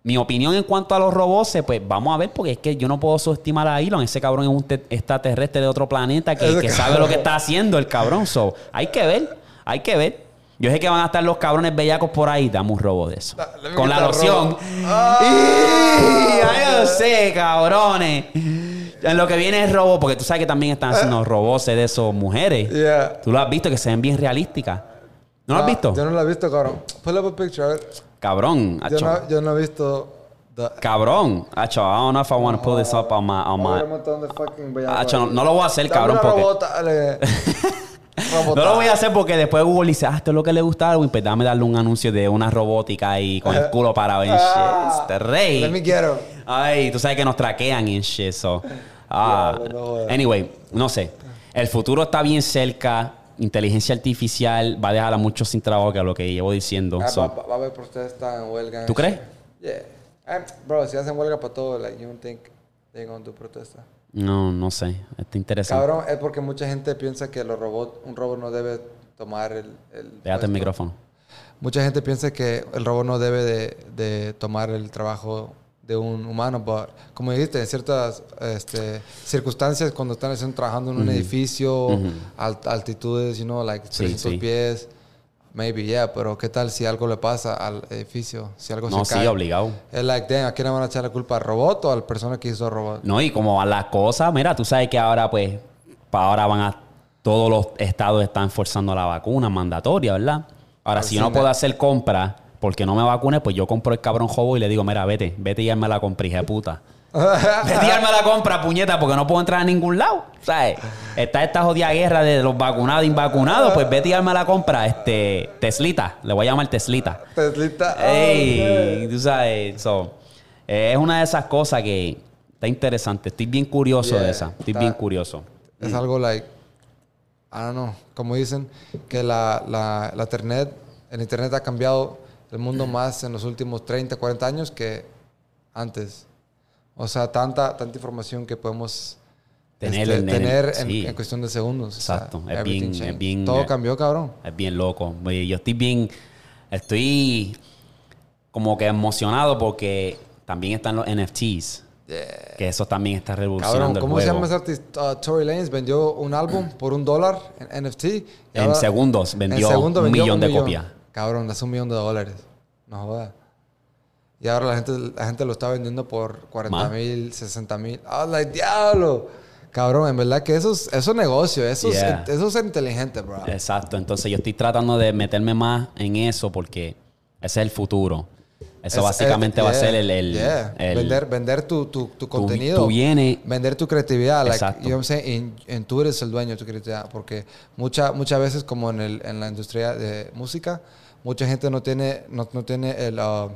mi opinión en cuanto a los robots, pues vamos a ver, porque es que yo no puedo subestimar a Elon. Ese cabrón es un te- extraterrestre de otro planeta que, sabe lo que está haciendo el cabrón. So, hay que ver, hay que ver. Yo sé que van a estar los cabrones bellacos por ahí. Dame un robot de eso.
Da-
Con la loción. ¡Y! Ay, yo sé, cabrones. En lo que viene es robot, porque tú sabes que también están haciendo robots de esos mujeres.
Yeah.
Tú lo has visto que se ven bien realísticas. ¿No lo has visto?
Yo no lo he visto, cabrón. Pull up a picture, a ver.
Cabrón,
Yo
acho.
no, yo no he visto... The...
Cabrón, acho. I don't know if I want to pull this up on my... On my...
un montón de fucking bellacos
Acho, no,
ahí.
no lo voy a hacer,
Dame
cabrón,
una
porque...
robota, dale. Robota.
No lo voy a hacer porque después Google dice, ah, esto es lo que le gusta a Alwin, pues dame darle un anuncio de una robótica ahí con el culo parado en
Ah,
shit. Este rey.
Let me get him.
Ay, tú sabes que nos traquean en shit, so. Ah.
Diablo, no jodas.
anyway, no sé. El futuro está bien cerca. Inteligencia artificial va a dejar a muchos sin trabajo, que es lo que llevo diciendo.
Ah,
So,
va, a haber protesta en huelga.
¿Tú crees?
Yeah. Ah, bro, si hacen huelga para todo, like, you don't think they're gonna do protesta.
no, no sé. Está interesante.
Cabrón, es porque mucha gente piensa que los robots, un robot no debe tomar el... el
Déjate el micrófono.
Mucha gente piensa que el robot no debe de, de tomar el trabajo de un humano, pero como dijiste, en ciertas este, circunstancias, cuando están haciendo, trabajando en un edificio, alt- altitudes, you know, like
Sí,
300
sí.
pies, maybe, yeah, pero ¿qué tal si algo le pasa al edificio? Si algo
No,
se
sí,
cae.
obligado.
Es like, damn, ¿a quién le van a echar la culpa? ¿Al robot o a la persona que hizo el robot?
No, y como van las cosas, mira, tú sabes que ahora, pues, para ahora van a. Todos los estados están forzando la vacuna mandatoria, ¿verdad? Ahora, si yo no puedo hacer compras porque no me vacune, pues yo compro el cabrón jobo y le digo, mira, vete, vete y hazme la compra, hija de puta. vete y hazme la compra, puñeta, porque no puedo entrar a ningún lado. ¿Sabes? Está esta jodida guerra de los vacunados e invacunados, pues vete y hazme la compra, este, Teslita, le voy a llamar Teslita.
Teslita. oh,
Ey, tú sabes, so, eh, es una de esas cosas que está interesante. Estoy bien curioso
Yeah,
de esa. Estoy
está-
bien curioso.
Es algo like, I don't know, como dicen, que la, la, la internet, el internet ha cambiado el mundo más en los últimos 30, 40 años que antes. O sea, tanta, tanta información que podemos
Tener
este,
en- en-
tener en,
sí.
en cuestión de segundos. O sea,
Exacto. Es bien- es bien,
Todo
eh,
cambió, cabrón.
Es bien loco. Oye, Yo estoy bien. Estoy como que emocionado porque también están los NFTs. Que eso también está revolucionando
Cabrón,
el
¿cómo se
juego.
llama ese artista? Uh, Tory Lanez vendió un álbum por un dólar en NFT.
En
ahora-
segundos vendió
segundo
un millón de copias.
Cabrón, es un millón de dólares. No jodas. Y ahora la gente, la gente lo está vendiendo por 40
¿Más?
mil, 60 mil. ¡Ah, like, diablo! Cabrón, en verdad que eso es, eso es negocio. Eso,
Yeah.
es, eso es inteligente, bro.
Exacto. Entonces yo estoy tratando de meterme más en eso porque ese es el futuro. Eso
Es-
básicamente
es-
va a
yeah,
ser el... el-
yeah.
el-
vender, vender tu, tu, tu contenido.
tú vienes-
Vender tu creatividad. Like,
Exacto.
saying? En, en tú eres el dueño de tu creatividad. Porque mucha, muchas veces, como en, el, en la industria de música, mucha gente no tiene, no, no tiene el, uh,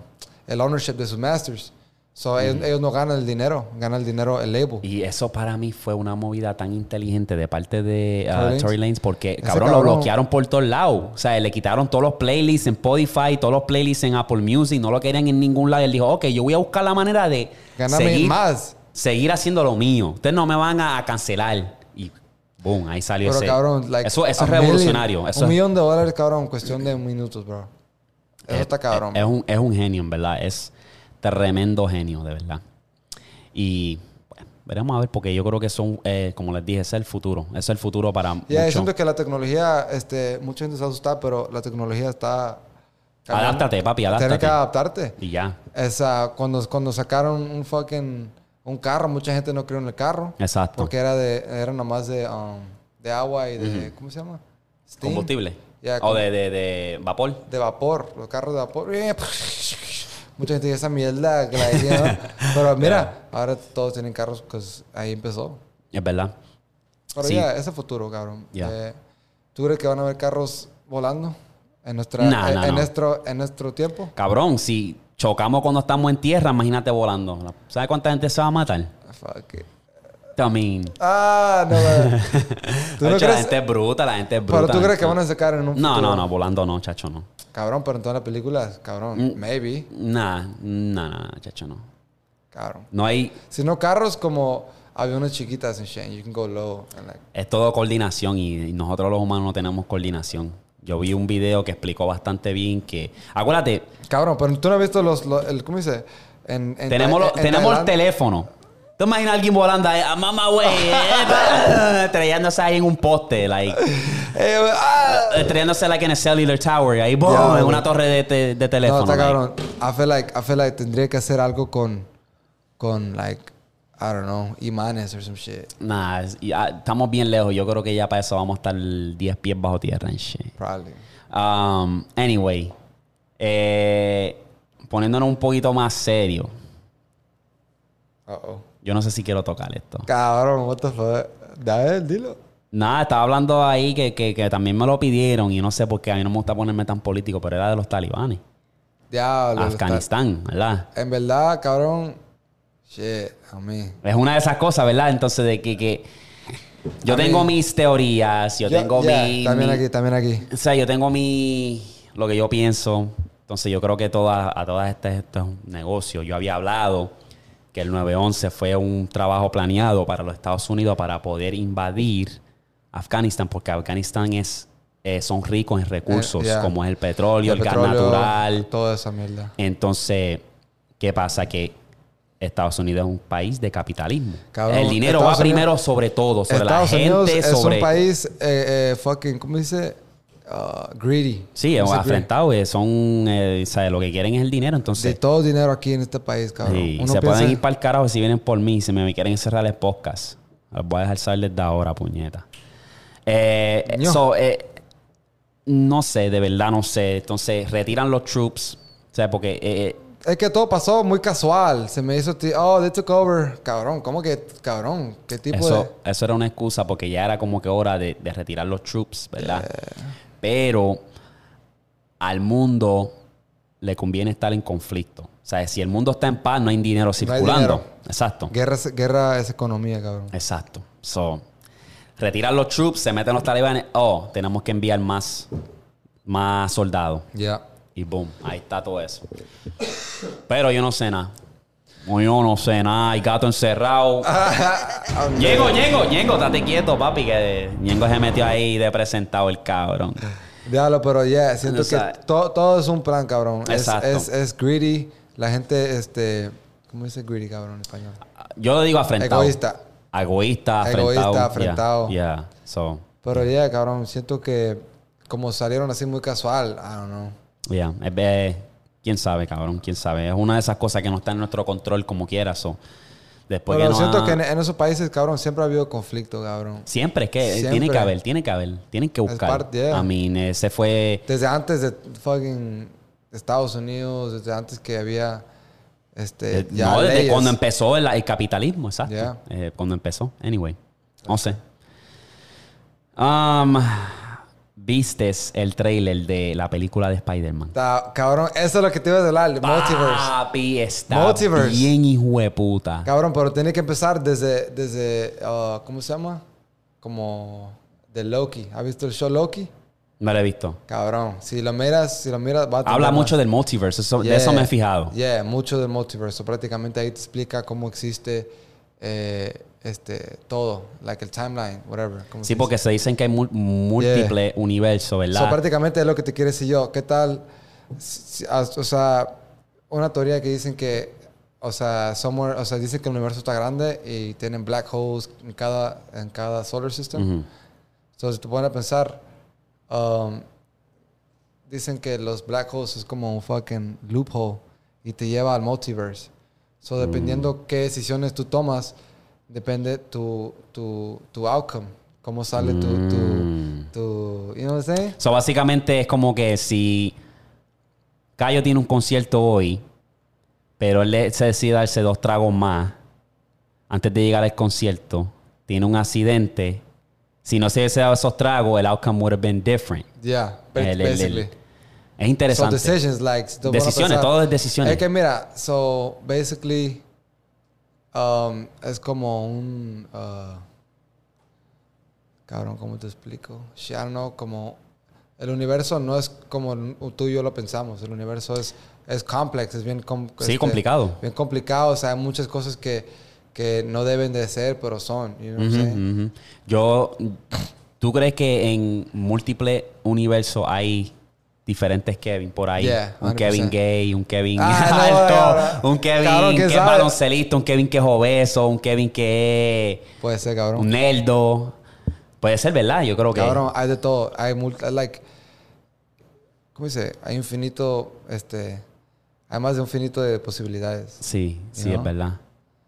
el ownership de sus masters. So, ellos, ellos no ganan el dinero. Gana el dinero el label.
Y eso para mí fue una movida tan inteligente de parte de uh,
Tory Lanez.
Tory Lanez porque, cabrón, lo bloquearon por todos lados. O sea, le quitaron todos los playlists en Spotify, todos los playlists en Apple Music, no lo querían en ningún lado. Él dijo, ok, yo voy a buscar la manera de
Ganarme
seguir,
más.
seguir haciendo lo mío. Ustedes no me van a, a cancelar. Boom, ahí salió
Pero
ese.
cabrón, like,
eso eso es revolucionario.
million-
Eso
un
es,
millón de dólares, cabrón, cuestión de minutos, bro. Eso
es-
está cabrón.
Es, un, es un genio, en verdad. Es tremendo genio, de verdad. Y bueno, veremos a ver, porque yo creo que son, eh, como les dije, es el futuro. Es el futuro para
Ya, yo
mucho.
siento que la tecnología, este, mucha gente se asusta, pero la tecnología está...
Adáptate, papi,
Tienes
adáptate.
que adaptarte.
Y ya.
Esa, cuando, cuando sacaron un fucking... Un carro, mucha gente no creyó en el carro.
Exacto.
Porque era de... Era nomás de... um, de agua y de... ¿Cómo se llama? Steam.
Combustible.
Ya,
o de, de, de vapor.
De vapor. Los carros de vapor. Mucha gente dice esa mierda que la decía, ¿no? Pero mira, ahora todos tienen carros, pues ahí empezó.
Es verdad.
Pero
Sí.
ya, ese futuro, cabrón.
Ya.
Eh, ¿Tú crees que van a haber carros volando en, nuestra,
Nah,
en,
nah,
en
no.
nuestro, en nuestro tiempo?
Cabrón, si chocamos cuando estamos en tierra, imagínate volando. ¿Sabes cuánta gente se va a matar?
Fuck it.
I mean,
Ah, no. ¿Tú no
la gente es bruta, la gente es bruta.
Pero tú crees que van a sacar en un futuro?
No, no, no, volando no, chacho, no.
Cabrón, pero en todas las películas, cabrón.
Mm.
Maybe.
Nah, nah, nah, chacho, no.
Cabrón.
No hay,
Si no, carros como aviones chiquitas en Shane. You can go low. And like,
es todo coordinación y, y nosotros los humanos no tenemos coordinación. Yo vi un video que explicó bastante bien que, acuérdate,
Cabrón, pero tú no has visto los, los- el, ¿cómo dice? En, en
tenemos,
en
tenemos el teléfono. ¿Tú imaginas a alguien volando ahí, a mamá, güey, eh, estrellándose ahí en un poste, like,
Eh, ah.
estrellándose like en el cellular tower, ahí, boom,
Ya,
en una torre de, te- de
No,
teléfono.
está
like.
cabrón. I feel like, I feel like tendría que hacer algo con, con, like, I don't know, imanes or some shit.
Nah, ah, estamos bien lejos. Yo creo que ya para eso vamos a estar 10 pies bajo tierra and shit.
Probably.
Um, anyway, eh, poniéndonos un poquito más serio.
Uh-oh.
Yo no sé si quiero tocar esto.
Cabrón, what the fuck. Dale, dilo.
Nada, estaba hablando ahí que, que, que también me lo pidieron y no sé por qué a mí no me gusta ponerme tan político, pero era de los talibanes.
Diablo.
Afganistán, ¿verdad?
En verdad, cabrón. Shit, a mí.
Es una de esas cosas, ¿verdad? Entonces, de que, que yo tengo mis teorías, yo tengo
yeah,
mi...
También
mi-
aquí, también aquí.
O sea, yo tengo mi... Lo que yo pienso. Entonces, yo creo que toda, a todas estas estos negocios, yo había hablado que el 9-11 fue un trabajo planeado para los Estados Unidos para poder invadir Afganistán, porque Afganistán es, eh, son ricos en recursos,
Eh, yeah.
como es el petróleo, el, gas
petróleo,
natural.
Toda esa mierda.
Entonces, ¿qué pasa? Que Estados Unidos es un país de capitalismo.
Cabrón,
el dinero
Estados
va primero
Unidos-
sobre todo, sobre
Estados
la gente,
Unidos es
sobre...
un país eh, eh, fucking, ¿cómo dice? Uh, greedy.
Sí,
¿Cómo se dice greedy?
afrentados, eh, son, eh, ¿sabes? Lo que quieren es el dinero,
De
entonces...
todo dinero aquí en este país, cabrón.
sí,
Uno
se
piensa-
pueden ir para el carajo si vienen por mí, si me quieren cerrar el podcast. Los voy a dejar saber desde ahora, puñeta. Eh,
Ño.
so, eh, no sé, de verdad no sé. Entonces, retiran los troops, o sea, porque...
Es que todo pasó muy casual. Se me hizo, oh, they took over. Cabrón, ¿cómo que, cabrón? ¿Qué tipo
Eso, eso era una excusa porque ya era como que hora de, de retirar los troops, ¿verdad? Pero al mundo le conviene estar en conflicto. O sea, si el mundo está en paz, no hay dinero circulando.
dinero.
Exacto.
de guerra? es- Guerra es economía, cabrón.
Exacto. So, retirar los troops, se meten los talibanes. Oh, tenemos que enviar más, más soldados.
Ya.
Y boom, ahí está todo eso. Pero yo no sé nada. Yo no sé nada. Hay gato encerrado. Ñengo, Ñengo, Ñengo, estate quieto, papi, que Ñengo se metió ahí de presentado el cabrón.
Diablo, pero ya, siento
O sea,
que to- todo es un plan, cabrón. Es,
Exacto.
es, es greedy. La gente, este... ¿Cómo dice greedy, cabrón, en español?
Yo lo digo afrentado.
Egoísta.
Egoísta, afrentado.
Egoísta,
Yeah,
afrentado.
Yeah, so,
Pero ya, cabrón, siento que como salieron así muy casual, I don't know.
Yeah. Es- eh, quién sabe, cabrón, quién sabe. Es una de esas cosas que no está en nuestro control como quiera, so. Después
Pero
que no
siento
ha-
que en, en esos países, cabrón, siempre ha habido conflicto, cabrón.
Siempre, es que eh,
Siempre.
tiene que haber, tiene que haber, tienen que buscar.
parte, yeah.
I mean, ese fue...
Desde antes de fucking Estados Unidos, desde antes que había este
Eh,
ya
no, desde
leyes.
cuando empezó el, el capitalismo, exacto.
Yeah.
Eh, cuando empezó. Anyway. No sé. Um, ¿Vistes el trailer de la película de Spider-Man?
Cabrón, eso es lo que te iba a hablar, el multiverse.
Papi, está
Multiverse.
bien hijo de puta.
Cabrón, pero tiene que empezar desde, desde uh, ¿cómo se llama? Como de Loki. ¿Has visto el show Loki?
No lo he visto.
Cabrón, si lo miras, si lo miras, va a tener
Habla
más.
mucho del multiverse. eso- De eso me he fijado.
Yeah, mucho del multiverso. Prácticamente ahí te explica cómo existe eh, este, todo, like el timeline, whatever.
Sí,
se
porque
dice.
se dicen que hay múltiples universos, ¿verdad?
So, prácticamente es lo que te quiero decir yo. ¿Qué tal? o sea, una teoría que dicen que, o sea, somewhere, o sea, dicen que el universo está grande y tienen black holes en cada, en cada solar system.
Ujú.
Entonces, si te pones a pensar, um, dicen que los black holes es como un fucking loophole y te lleva al multiverse. So,
Mm.
dependiendo qué decisiones tú tomas, depende tu, tu, tu outcome. Cómo sale tu,
Mm.
tu, tu, you know what I'm saying?
So, básicamente es como que si Cayo tiene un concierto hoy, pero él se decide darse dos tragos más antes de llegar al concierto, tiene un accidente. Si no se hubiese dado esos tragos, el outcome would have been different.
Yeah,
el- el-
basically.
Es interesante.
So decisions, like...
Decisiones, todo es decisiones.
Es que mira, so basically, um, es como un... uh, cabrón, ¿cómo te explico? Don't know, como... El universo no es como tú y yo lo pensamos. El universo es, es complex, es bien... com-
Sí, complicado.
Bien complicado. O sea, hay muchas cosas que, que no deben de ser, pero son. You know.
Yo, ¿tú crees que en múltiples universos hay diferentes Kevin por ahí?
Yeah,
un
100%.
Kevin gay, un Kevin
Ah, no,
alto, un Kevin
Cabrón,
que
¿quién
es baloncelista, un Kevin que es obeso, un Kevin que
Puede ser,
es
cabrón.
un nerdo. Puede ser, ¿verdad? Yo creo que...
Cabrón, hay de todo. Hay multi, like, ¿cómo dice? Hay infinito, este, hay más de infinito de posibilidades.
Sí, sí, es verdad.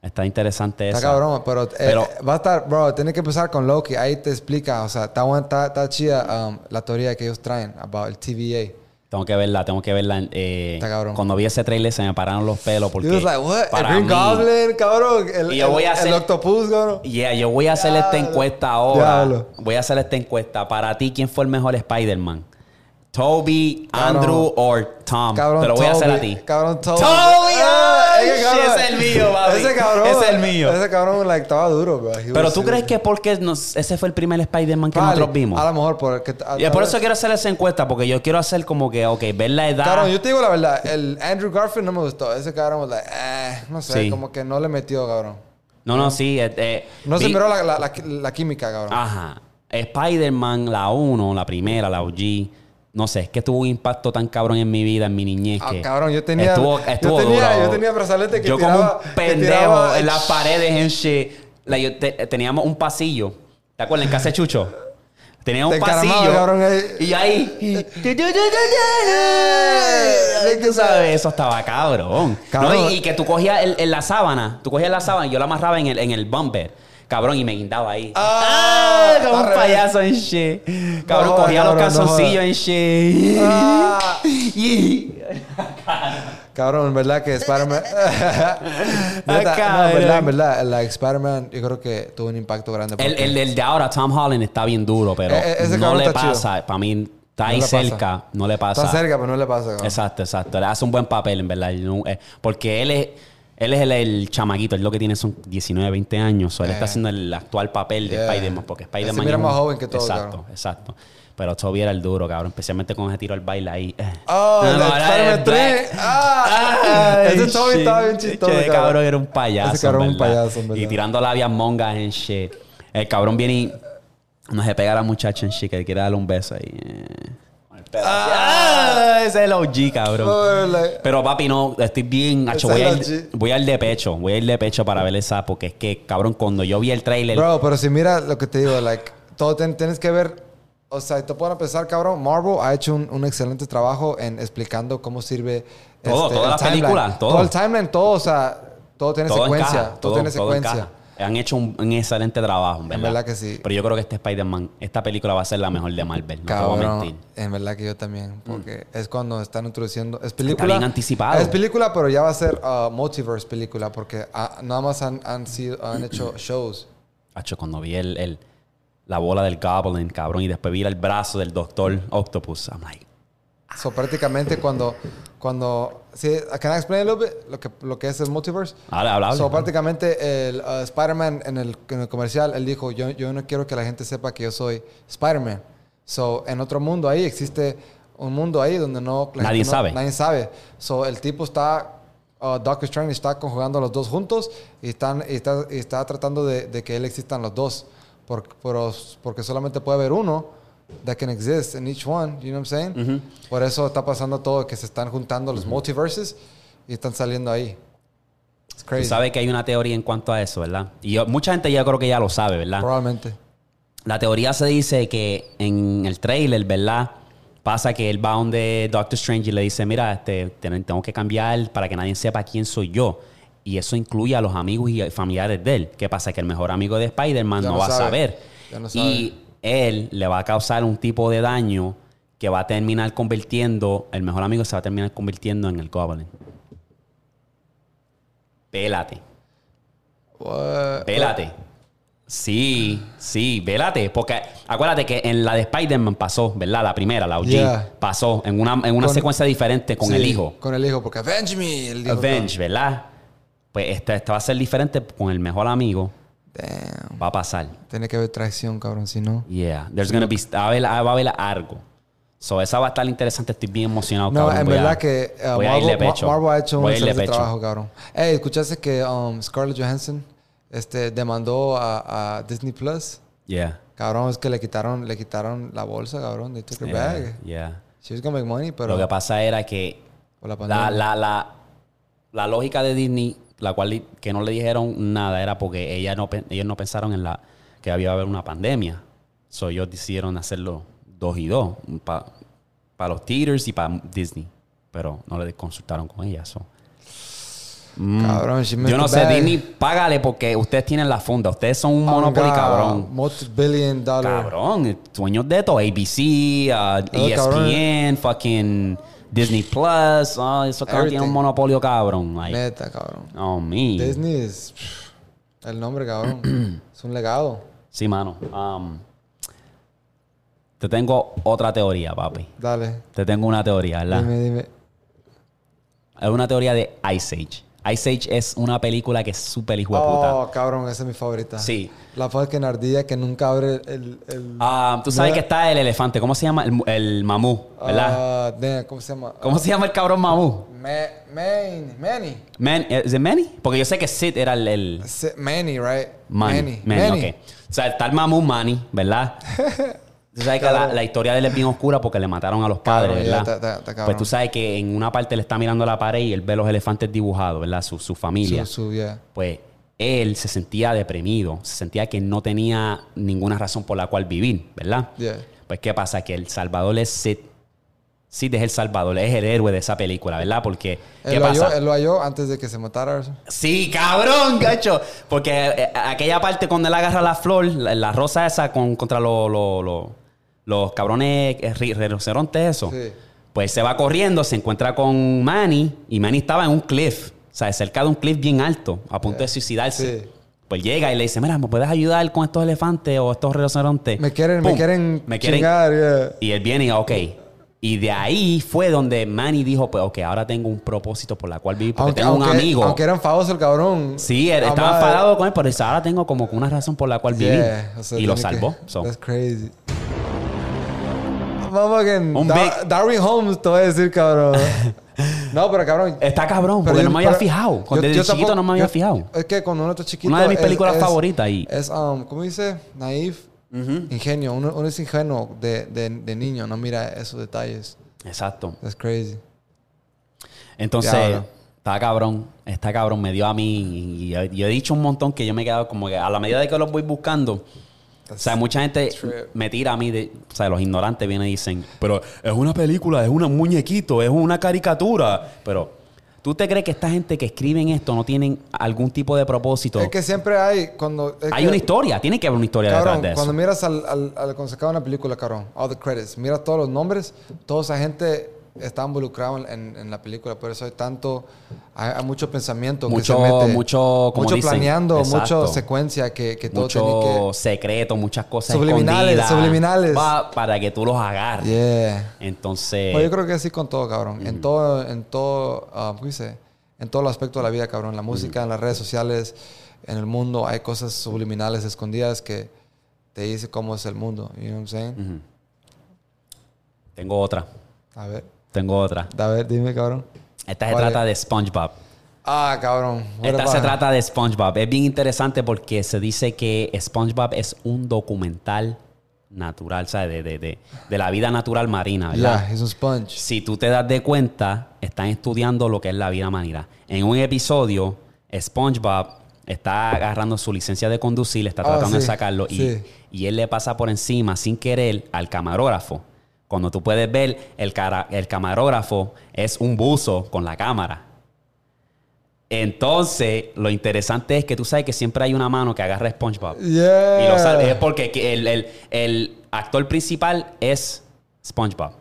Está interesante eso.
Está cabrón, pero, eh,
Pero-
va a estar, bro, tiene que empezar con Loki. Ahí te explica, o sea, está, está, está chida um, la teoría que ellos traen about el TVA.
Tengo que verla, tengo que verla. eh,
Está cabrón.
Cuando vi ese trailer se me pararon los pelos porque...
Yo like, what? El
para
Green
mí-
Goblin, cabrón. El,
Y yo
el-
voy a
el
hacer-
Octopus, cabrón.
Yeah, yo voy a hacer esta encuesta ahora.
Diablo.
Voy a hacer esta encuesta. Para ti, ¿quién fue el mejor Spider-Man? ¿Toby,
Cabrón.
Andrew o Tom?
Cabrón,
Te lo voy a hacer a ti.
Cabrón, Toby.
Toby, ese es el mío, papi.
Ese cabrón.
Ese es el mío.
Ese cabrón, like, estaba duro, bro. He
Pero
was
tú crees que porque nos- ese fue el primer Spider-Man que
Vale,
nosotros vimos.
A lo mejor porque...
Y por eso quiero hacer esa encuesta, porque yo quiero hacer como que, ok, ver la edad.
Cabrón, yo te digo la verdad. El Andrew Garfield no me gustó. Ese cabrón, was like, eh, no sé,
Sí.
como que no le metió, cabrón.
No, no, sí. eh, eh,
No se
vi-
miró la, la, la, la química, cabrón.
Ajá. Spider-Man, la 1, la primera, la OG. No sé, es que tuvo un impacto tan cabrón en mi vida, en mi niñez.
Ah,
que
cabrón, yo tenía-
Estuvo,
yo
estuvo
tenía-
duro.
yo tenía brazalete que
Yo
tiraba-
como un pendejo en las paredes en shit. Like, yo te- teníamos un pasillo. ¿Te acuerdas? En casa de Chucho. Teníamos un pasillo.
cabrón, ahí.
Y ahí. Tú sabes, eso estaba cabrón.
Cabrón.
No, y, y que tú cogías el- en la sábana. Tú cogías la sábana y yo la amarraba en el, en el bumper. Cabrón, y me guindaba ahí.
Ah,
como un payaso en shit. Cabrón,
jodas,
cogía
cabrón, no
los calzoncillos en shit.
Ah. Cabrón, en verdad que Spider-Man. No, en verdad, en verdad, la Spider-Man, yo creo que tuvo un impacto grande.
El,
porque-
el, el de ahora, Tom Holland, está bien duro, pero
eh, ese
no le pasa. Para mí, está
No
ahí
pasa.
cerca, no le pasa.
Está cerca, pero no le pasa, cabrón.
Exacto, exacto. Le hace un buen papel, en verdad. No, eh, porque él es, él es el, el chamaguito. Él lo que tiene son 19, 20 años. So, él está
Eh.
haciendo el actual papel de. Spider-Man. Porque Spider-Man es
más joven que todo,
Exacto,
cabrón.
exacto. Pero Toby era el duro, cabrón. Especialmente con ese tiro al baile ahí. Eh.
Oh,
No,
el
no, era
Spider-Man
el Black.
3. Ah,
Ay,
ese Toby
shit.
estaba bien chistoso,
Che,
cabrón.
era un payaso.
Ese cabrón
en
un payaso, en verdad.
Y tirando labias mongas en shit. El cabrón viene y no se pega a la muchacha en shit que le quiere darle un beso ahí. Ah, ese es el OG, cabrón. Pero papi, no, estoy bien. hacho,
Ese
voy, a
es
ir,
el OG.
voy a ir de pecho. Voy a ir de pecho para ver esa. Porque es que, cabrón, cuando yo vi el trailer.
Bro, pero si mira lo que te digo, like, todo ten- tienes que ver, o sea, te pueden pensar, cabrón, Marvel ha hecho un, un excelente trabajo en explicando cómo sirve
Todo,
este,
toda
el
la
timeline.
película, todo.
el timeline, todo, o sea, todo tiene
todo
secuencia,
encaja,
todo, tiene secuencia.
encaja. Han hecho un, un excelente trabajo, en verdad.
verdad que sí.
Pero yo creo que este Spider-Man, esta película va a ser la mejor de Marvel. No te voy a
Cabrón,
mentir.
en verdad que yo también, porque es cuando están introduciendo, es película,
bien anticipado.
es película, pero ya va a ser uh, multiverse película, porque ah, nada más han, han sido, han hecho shows.
Hacho, cuando vi el, el- la bola del Goblin, cabrón, y después vi el brazo del Doctor Octopus, I'm like,
So, prácticamente cuando, cuando, sí, can I explain a little bit lo que, lo que es el multiverse?
habla, habla.
So, prácticamente el uh, Spider-Man en el, en el comercial, él dijo, yo, yo no quiero que la gente sepa que yo soy Spider-Man. So, en otro mundo ahí existe un mundo ahí donde no...
Nadie
no-
sabe.
Nadie sabe. So, el tipo está uh, Doctor Strange está conjugando a los dos juntos y, están, y está, y está tratando de, de que él existan los dos. Por, por- porque solamente puede haber uno that can exist in each one. You know what I'm saying? Por eso está pasando todo, que se están juntando los multiverses y están saliendo ahí. It's
Tú
crazy.
sabes que hay una teoría en cuanto a eso, ¿verdad? Y yo- mucha gente ya creo que ya lo sabe, ¿verdad?
Probablemente.
La teoría se dice que en el trailer, ¿verdad? Pasa que él va donde Doctor Strange y le dice, mira, este, ten- tengo que cambiar para que nadie sepa quién soy yo. Y eso incluye a los amigos y familiares de él. ¿Qué pasa? Que el mejor amigo de Spider-Man no
no
va a
sabe.
saber.
No
y él le va a causar un tipo de daño que va a terminar convirtiendo, el mejor amigo se va a terminar convirtiendo en el Goblin. Pélate.
What?
Vélate. Sí, sí, vélate. Porque acuérdate que en la de Spider-Man pasó, ¿verdad? La primera, la OG.
Yeah.
Pasó en una, en una
Con-
secuencia diferente con
Sí,
el hijo.
Con el hijo, porque Avenge me. El hijo
Avenge, ¿verdad? Pues esta, esta va a ser diferente con el mejor amigo.
Damn.
Va a pasar.
Tiene que haber traición, cabrón, si no.
Yeah. There's gonna be, va, a haber, va a haber algo. So, esa va a estar interesante. Estoy bien emocionado,
No,
cabrón.
en
Voy a-
verdad que uh,
voy a irle
Marvel,
pecho.
Marvel ha hecho un
Voy irle
excelente trabajo, cabrón. Ey, ¿escuchaste que um, Scarlett Johansson este, demandó a, a Disney Plus?
Yeah.
Cabrón, es que le quitaron, le quitaron la bolsa, cabrón. They took her
Yeah.
bag.
yeah.
She was gonna make money, pero
Lo que pasa era que
la
la, la, la lógica de Disney, la cual que no le dijeron nada, era porque ella no, ellos no pensaron en la que había haber una pandemia. So ellos decidieron hacerlo dos y dos, para los theaters y para Disney. Pero no le consultaron con ella. so. Mm.
Cabrón,
Yo no sé. Disney, págale porque ustedes tienen la funda. Ustedes son un monopoly,
Manga,
cabrón.
Multi-billion dollar.
Cabrón, dueños de todo. ABC, uh,
Todo cabrón.
ESPN, fucking Disney Plus. Oh, eso cabrón tiene un monopolio, cabrón. Like,
Neta, cabrón.
oh, me.
Disney es pff, el nombre, cabrón. es un legado.
Sí, mano. Um, te tengo otra teoría, papi.
Dale.
Te tengo una teoría, ¿verdad?
Dime, dime.
Es una teoría de Ice Age. Ice Age es una película que es súper hijo de puta.
Oh, cabrón, esa es mi favorita.
Sí.
La fucking ardilla que nunca abre el... el
Ah, Tú sabes que está el elefante. ¿Cómo se llama? El, el mamú, ¿verdad?
Ah, damn, ¿Cómo se llama?
¿Cómo se llama el cabrón mamú?
Ma- Man, Manny.
Man, ¿Es de Manny? Porque yo sé que Sid era el... el
Manny, right?
Manny. Manny, ok. O sea, está el mamú Manny, ¿verdad? Tú sabes que la, historia de él es bien oscura porque le mataron a los padres,
Cabrón, ya
¿verdad?
está- está- está
pues tú sabes que en una parte él está mirando la pared y él ve los elefantes dibujados, ¿verdad? Su, su familia.
Su, su, yeah.
Pues él se sentía deprimido, se sentía que no tenía ninguna razón por la cual vivir, ¿verdad?
Yeah.
Pues ¿qué pasa? Que el Salvador es Sid. Sid es el Salvador, es el héroe de esa película, ¿verdad? Porque, ¿qué
Él lo, halló,
pasa?
él lo halló antes de que se matara.
Sí, cabrón, gacho. Porque eh, aquella parte cuando él agarra la flor, la, la rosa esa con, contra lo- lo- lo- los cabrones eh, ri- rinocerontes, eso.
Sí.
Pues se va corriendo, se encuentra con Manny y Manny estaba en un cliff, o sea, cerca de un cliff bien alto, a punto de suicidarse.
Sí.
Pues llega y le dice, mira, ¿me puedes ayudar con estos elefantes o estos rinocerontes?
Me quieren, me quieren,
me quieren
chingar, yeah.
y él viene y, ok. Y de ahí fue donde Manny dijo, pues, ok, ahora tengo un propósito por la cual vivir, porque
Aunque,
tengo un
aunque-
amigo.
Aunque era enfadoso el cabrón.
Sí, él estaba enfadado con él, pero ahora tengo como que una razón por la cual vivir.
Yeah, o sea,
y lo
que-
salvó. so.
That's crazy. Vamos que
Un
Da-
big-
Darwin Holmes te voy a decir, cabrón. no, pero cabrón.
Está cabrón,
pero
porque
yo-
no me había fijado. Cuando
yo-
desde
yo
chiquito
tampoco-
no me había fijado.
Es que cuando uno está chiquito.
Una de mis películas
es-
favoritas y-
Es, um, ¿cómo dice? Naif. Ingenio. Uno, uno es ingenuo de, de, de niño, no mira esos detalles.
Exacto.
That's crazy.
Entonces, está cabrón. Está cabrón. Me dio a mí. Y yo, yo he dicho un montón que yo me he quedado como que a la medida de que los voy buscando. O sea, mucha gente me tira a mí, de, o sea, los ignorantes vienen y dicen, pero es una película, es un muñequito, es una caricatura. Pero, ¿tú te crees que esta gente que escriben esto no tienen algún tipo de propósito?
Es que siempre hay. Cuando,
Hay
que-
una historia, tiene que haber una historia
Cabrón,
detrás de eso.
cuando miras al, al, al- cuando se acaba una película, cabrón, all the credits, mira todos los nombres, toda esa gente está involucrada en, en la película, por eso hay tanto, hay, hay mucho pensamiento
Mucho-
que se mete,
mucho, como
mucho
dicen,
planeando,
exacto.
mucho secuencia que, que todo
mucho
tiene que,
secreto, muchas cosas
Subliminales,
escondidas,
subliminales.
pa- para que tú los agarres.
yeah.
Entonces,
Pues yo creo que así con todo, cabrón, en todo, en todo, ah, ¿cómo dice? En todo el aspecto de la vida, cabrón, la música, en las redes sociales, en el mundo, hay cosas subliminales escondidas que te dice cómo es el mundo, you know what I'm saying?
tengo otra.
A ver.
Tengo otra.
A ver, dime, cabrón.
Esta se
¿Cuál
trata
es?
de SpongeBob.
Ah, cabrón. What
Esta se
about-
trata de SpongeBob. Es bien interesante porque se dice que SpongeBob es un documental natural, ¿sabes? De, de, de, de la vida natural marina, ¿verdad?
Yeah, he's a sponge.
Si tú te das de cuenta, están estudiando lo que es la vida marina. En un episodio, SpongeBob está agarrando su licencia de conducir, está
Ah,
tratando de
sí,
sacarlo y,
sí.
y él le pasa por encima sin querer al camarógrafo. Cuando tú puedes ver, el, cara- el camarógrafo es un buzo con la cámara. Entonces, lo interesante es que tú sabes que siempre hay una mano que agarra a SpongeBob.
Yeah.
Y lo sabe. Es porque que el, el- el actor principal es SpongeBob.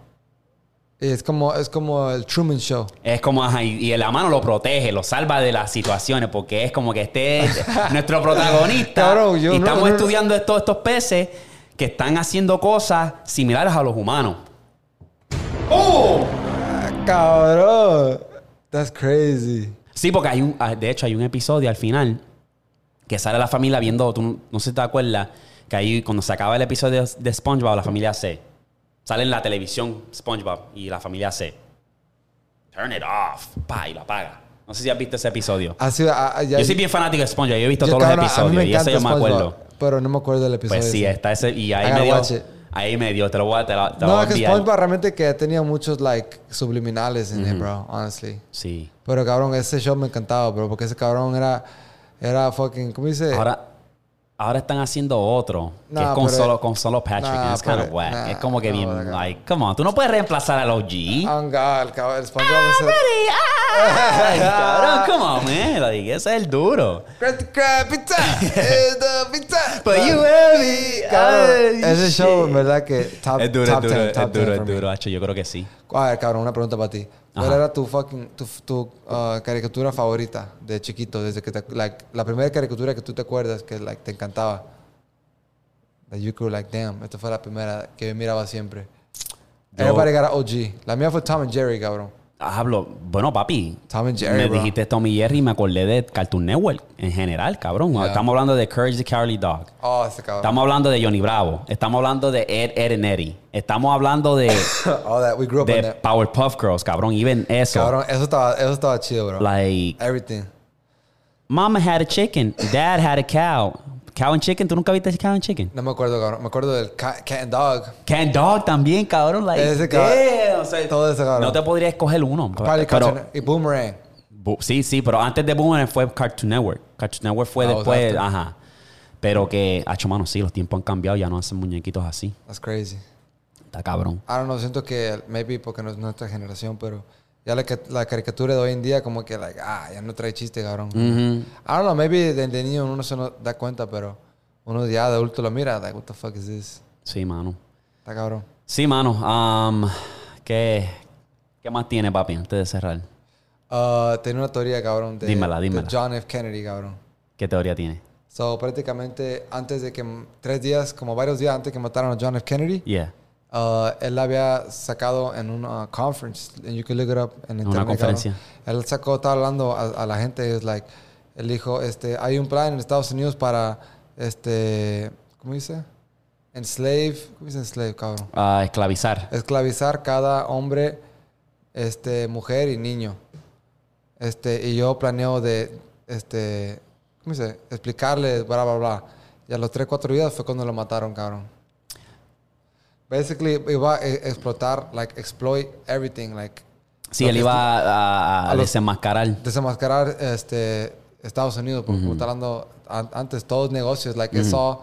Y es como, es como el Truman Show.
Es como, ajá, y, y la mano lo protege, lo salva de las situaciones, porque es como que este es nuestro protagonista.
Cabrón, yo
y
no-
estamos
no-
estudiando estos, estos peces que están haciendo cosas similares a los humanos. ¡Oh!
Cabrón. That's crazy.
Sí, porque hay un, ah, de hecho hay un episodio al final que sale la familia viendo, tú no- sé si te acuerdas, que ahí cuando se acaba el episodio de SpongeBob, la familia hace, sale en la televisión SpongeBob y la familia hace, turn it off, pa, y lo apaga. No sé si has visto ese episodio.
Así, ah, ya-
Yo soy bien fanático de SpongeBob, yo he visto
yo,
todos
cabrón,
los episodios y eso yo me acuerdo.
Pero no me acuerdo del episodio.
Pues sí,
ese.
está ese, y ahí me dio, ahí me dio, te lo voy a, te lo, te
No,
voy a
es que. SpongeBob realmente que tenía muchos, like, subliminales en it, bro. Honestly.
Sí.
Pero, cabrón, ese show me encantaba, bro. Porque ese cabrón era... Era fucking... ¿Cómo dice?
Ahora, ahora están haciendo otro que
Nah,
es con solo, con solo Patrick.
Nah,
it's kind of whack.
nah,
es como que bien, like, come on, tú no puedes reemplazar al OG.
Oh, God, cabrón. El SpongeBob ese...
Ay, cabrón, come on, man. Like, ese es el duro.
Pizza. Eh, pizza.
But you heavy.
Cabrón,
Ay,
ese show, en verdad que top,
Es duro,
top
es duro,
10,
es
top 10
duro, es duro, hacho, Yo creo que sí.
A ver, cabrón, una pregunta para ti. ¿Cuál
Ajá.
era tu fucking, tu, tu uh, caricatura favorita de chiquito? Desde que te, like, la primera caricatura que tú te acuerdas que, like, te encantaba. That you could, like, damn, esta fue la primera que yo miraba siempre.
Yo-
Everybody got a OG. La mía fue Tom and Jerry, cabrón.
Hablo, bueno, papi.
Jerry,
me
bro.
dijiste Tom y Jerry y me acordé de Cartoon Network en general, cabrón.
Yeah.
Estamos hablando de Courage the Cowardly Dog.
Oh, ese cabrón.
Estamos hablando de Johnny Bravo. Estamos hablando de Ed, Ed and Eddie. Estamos hablando de,
All that, we grew up
de
that.
Powerpuff Girls, cabrón. Even eso.
Cabrón, eso estaba, eso estaba chido, bro.
Like,
Everything.
Mama had a chicken. Dad had a cow. Cow and chicken. ¿Tú nunca viste Cow and chicken?
No me acuerdo, cabrón. Me acuerdo del Cat, cat and Dog.
Cat Dog también, cabrón. Like,
Ese cabrón.
o sea,
Todo ese cabrón.
No te podría escoger uno. Pero,
y Boomerang.
Sí, sí, pero antes de Boomerang fue Cartoon Network. Cartoon Network fue
Ah,
después, ajá. Pero que, hacho, mano, sí, los tiempos han cambiado, ya no hacen muñequitos así.
That's crazy.
Está cabrón.
I don't know, siento que maybe porque no es nuestra generación, pero ya la, la caricatura de hoy en día como que like, ah, ya no trae chiste, cabrón.
Ujú.
I don't know, maybe de, de niño uno no se no da cuenta, pero uno ya de adulto lo mira, like, what the fuck is this?
Sí, mano.
Está cabrón.
Sí, mano. um, ¿qué, ¿Qué más tiene, papi, antes de cerrar?
Uh, tenía una teoría, cabrón, de,
Dímela,
de
dímela.
John F. Kennedy, cabrón.
¿Qué teoría tiene?
So, prácticamente antes de que, tres días, como varios días antes que mataron a John F. Kennedy,
Yeah.
Uh, él había sacado en una conference, and you can look it up en
una
internet.
conferencia.
cabrón. Él sacó, estaba hablando a, a la gente, es like, él dijo, este, hay un plan en Estados Unidos para, este, ¿cómo dice? Enslave, ¿cómo dice enslave, cabrón?
Ah, esclavizar.
Esclavizar cada hombre, este, mujer y niño. Este, y yo planeo de, este, ¿cómo dice? Explicarles, bla, bla, bla. Y a los 3, 4 días fue cuando lo mataron, cabrón. Basically, iba a explotar, like, exploit everything, like,
Sí, él iba a, a- a
a los-
desenmascarar.
desenmascarar, este, Estados Unidos, porque como está hablando an- antes, todos negocios, like, it's all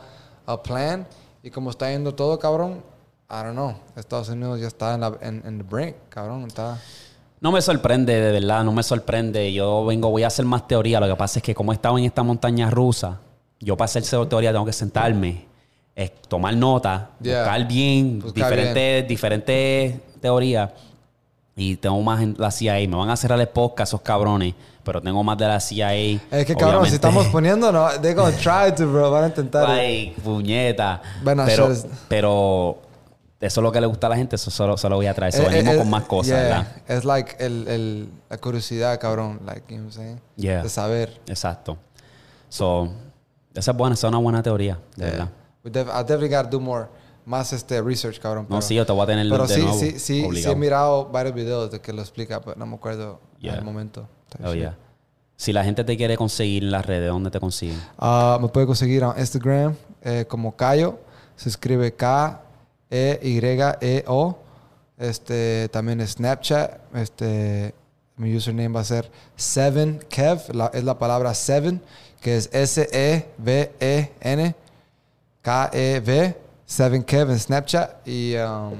a plan, y como está yendo todo, cabrón, I don't know, Estados Unidos ya está en, la, en, en the brink, cabrón, está...
No me sorprende, de verdad, no me sorprende. Yo vengo, voy a hacer más teoría. Lo que pasa es que como he estado en esta montaña rusa, yo para hacer teoría tengo que sentarme, es tomar nota,
Yeah.
buscar bien,
Buscar
diferentes, diferentes teorías. Y tengo más en la CIA. Me van a cerrar el podcast esos cabrones, pero tengo más de la CIA.
Es que, cabrón, si estamos poniendo, no, they're gonna try to, bro, van a intentar.
Ay, puñeta. Pero, pero eso es lo que le gusta a la gente, eso solo, solo voy a traer. Eso
Eh,
venimos
eh,
con más cosas,
yeah,
¿verdad?
Es like el, el, la curiosidad, cabrón, like, you know what I'm saying?
Yeah.
De saber.
Exacto. So, esa es buena, esa es una buena teoría, de verdad.
Def- I definitely gotta do more, más este research, cabrón.
No,
pero-
sí, yo te voy a tener
Pero
de
sí,
nuevo.
sí, sí, sí he
obligado.
mirado varios videos de que lo explica, pero no me acuerdo
Yeah.
al momento.
Oh, yeah. Si la gente te quiere conseguir en las redes, ¿dónde te consiguen?
Ah, me puede conseguir en Instagram eh, como Cayo. Se escribe K-E-Y-E-O. Este, también Snapchat. Este, mi username va a ser 7kev. La- es la palabra 7, que es E S-E-V-E-N. K-E-V. 7kev en Snapchat. Y um,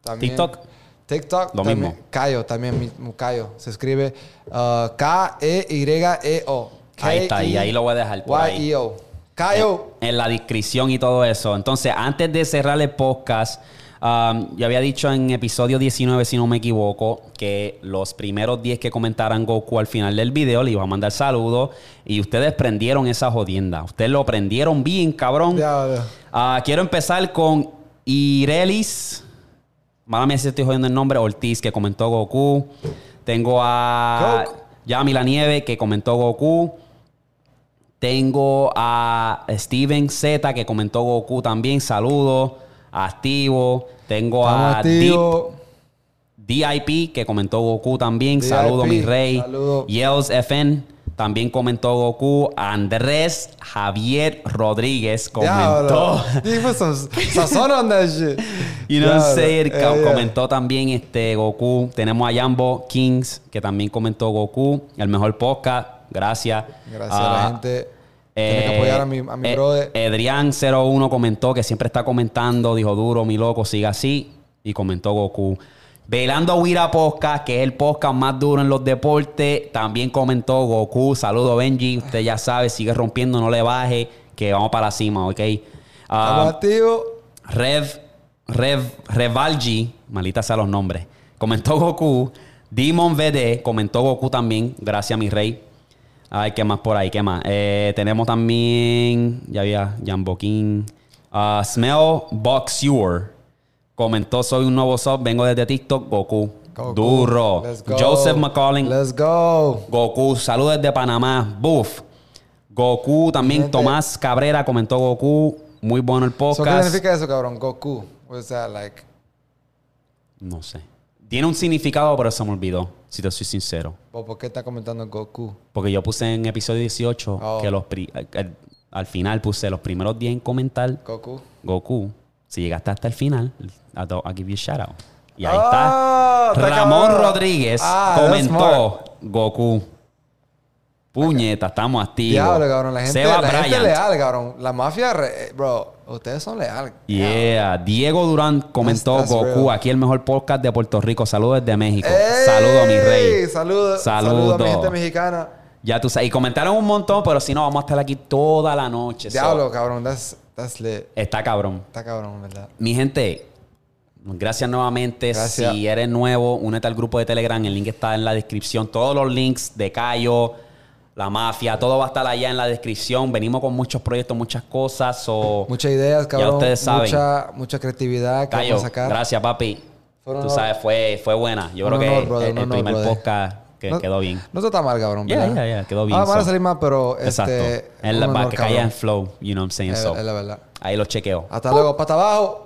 también...
TikTok.
TikTok.
Lo
también,
mismo.
Cayo, también mismo Cayo. Se escribe uh, K-E-Y-E-O.
Ahí está, y ahí lo voy a dejar por ahí.
Y-E-O. Cayo.
en la descripción y todo eso. Entonces, antes de cerrar el podcast, um, yo había dicho en episodio 19, si no me equivoco, que los primeros 10 que comentaran Goku al final del video le iba a mandar saludos y ustedes prendieron esa jodienda. Ustedes lo prendieron bien, cabrón. Ah, quiero empezar con Irelis. Mala mía si estoy jodiendo el nombre. Ortiz, que comentó Goku. Tengo a
Coke.
Yami La Nieve, que comentó Goku. Tengo a Steven Z, que comentó Goku también. Saludos. Activo. Tengo
Estamos
a Deep
activos.
DIP, que comentó Goku también.
DIP,
Saludos, mi rey. Yells FN, también comentó Goku. Andrés Javier Rodríguez comentó.
Eh,
Co-
yeah.
Comentó también este Goku. Tenemos a Jambo Kings, que también comentó Goku. El mejor podcast. Gracias.
Gracias a la
Ah,
Tiene que apoyar a mi, a mi
eh,
brother.
Edrián01 comentó que siempre está comentando. Dijo, duro, mi loco, siga así. Y comentó Goku. Velando Wira Podcast, que es el podcast más duro en los deportes. También comentó Goku. Saludo, Benji. Usted ya sabe, sigue rompiendo, no le baje. Que vamos para la cima, ¿ok?
Activos.
Rev, Rev, Revalgi, malita sea los nombres, comentó Goku. Demon VD comentó Goku también, gracias mi rey. Ay, ¿qué más por ahí? ¿Qué más? Eh, tenemos también, ya había Jambo King. Ah, Smell Boxer comentó, soy un nuevo sub, vengo desde TikTok, Goku.
Goku.
Duro.
Let's go.
Joseph McCollin,
Let's go.
Goku, saludos desde Panamá. Buff. Goku también,
Gente.
Tomás Cabrera comentó Goku. Muy bueno el
So,
podcast.
¿Qué significa eso, cabrón? Goku. What's that like?
No sé. Tiene un significado, pero se me olvidó, si te soy sincero.
¿O ¿Por qué está comentando Goku?
Porque yo puse en episodio 18
Oh.
que los pri- al, al final puse los primeros 10 en comentar
Goku.
Goku. Si llegaste hasta el final, I'll, I'll give you a shout out. Y ahí
Ah,
está. Ramón. Rodríguez
Ah,
comentó Goku. Puñeta, estamos activos.
Diablo, cabrón. La gente,
Seba
la gente
Bryant.
leal, cabrón. La mafia, re- bro. Ustedes son leales.
Yeah. Diego Durán comentó
That's- that's
Goku,
real.
aquí el mejor podcast de Puerto Rico. Saludos desde México.
¡Ey!
Saludos, mi rey.
Saludos.
Saludos.
Saludos a mi gente mexicana.
Ya tú sabes. Y comentaron un montón, pero si no, vamos a estar aquí toda la noche. So,
Diablo, cabrón. That's, that's lit.
está cabrón.
Está cabrón, ¿verdad?
Mi gente, gracias nuevamente.
Gracias.
Si eres nuevo, únete al grupo de Telegram. El link está en la descripción. Todos los links de Cayo, la mafia, todo va a estar allá en la descripción. Venimos con muchos proyectos, muchas cosas. So,
Muchas ideas, cabrón.
ustedes saben.
Mucha, mucha creatividad que vamos a sacar.
gracias, papi.
Fue un
Tú
honor.
sabes, fue, fue buena. Yo creo
honor,
que
brother,
el,
honor,
primer
brother.
podcast que
No-
quedó bien.
No está mal, cabrón,
Yeah,
¿verdad?
yeah, yeah, quedó bien,
Ah, van a salir más, pero
Exacto.
este...
Es la, para
honor,
que caiga en flow, you know what I'm saying?
Es,
So,
es la verdad.
ahí lo chequeo.
Hasta luego. Pata abajo.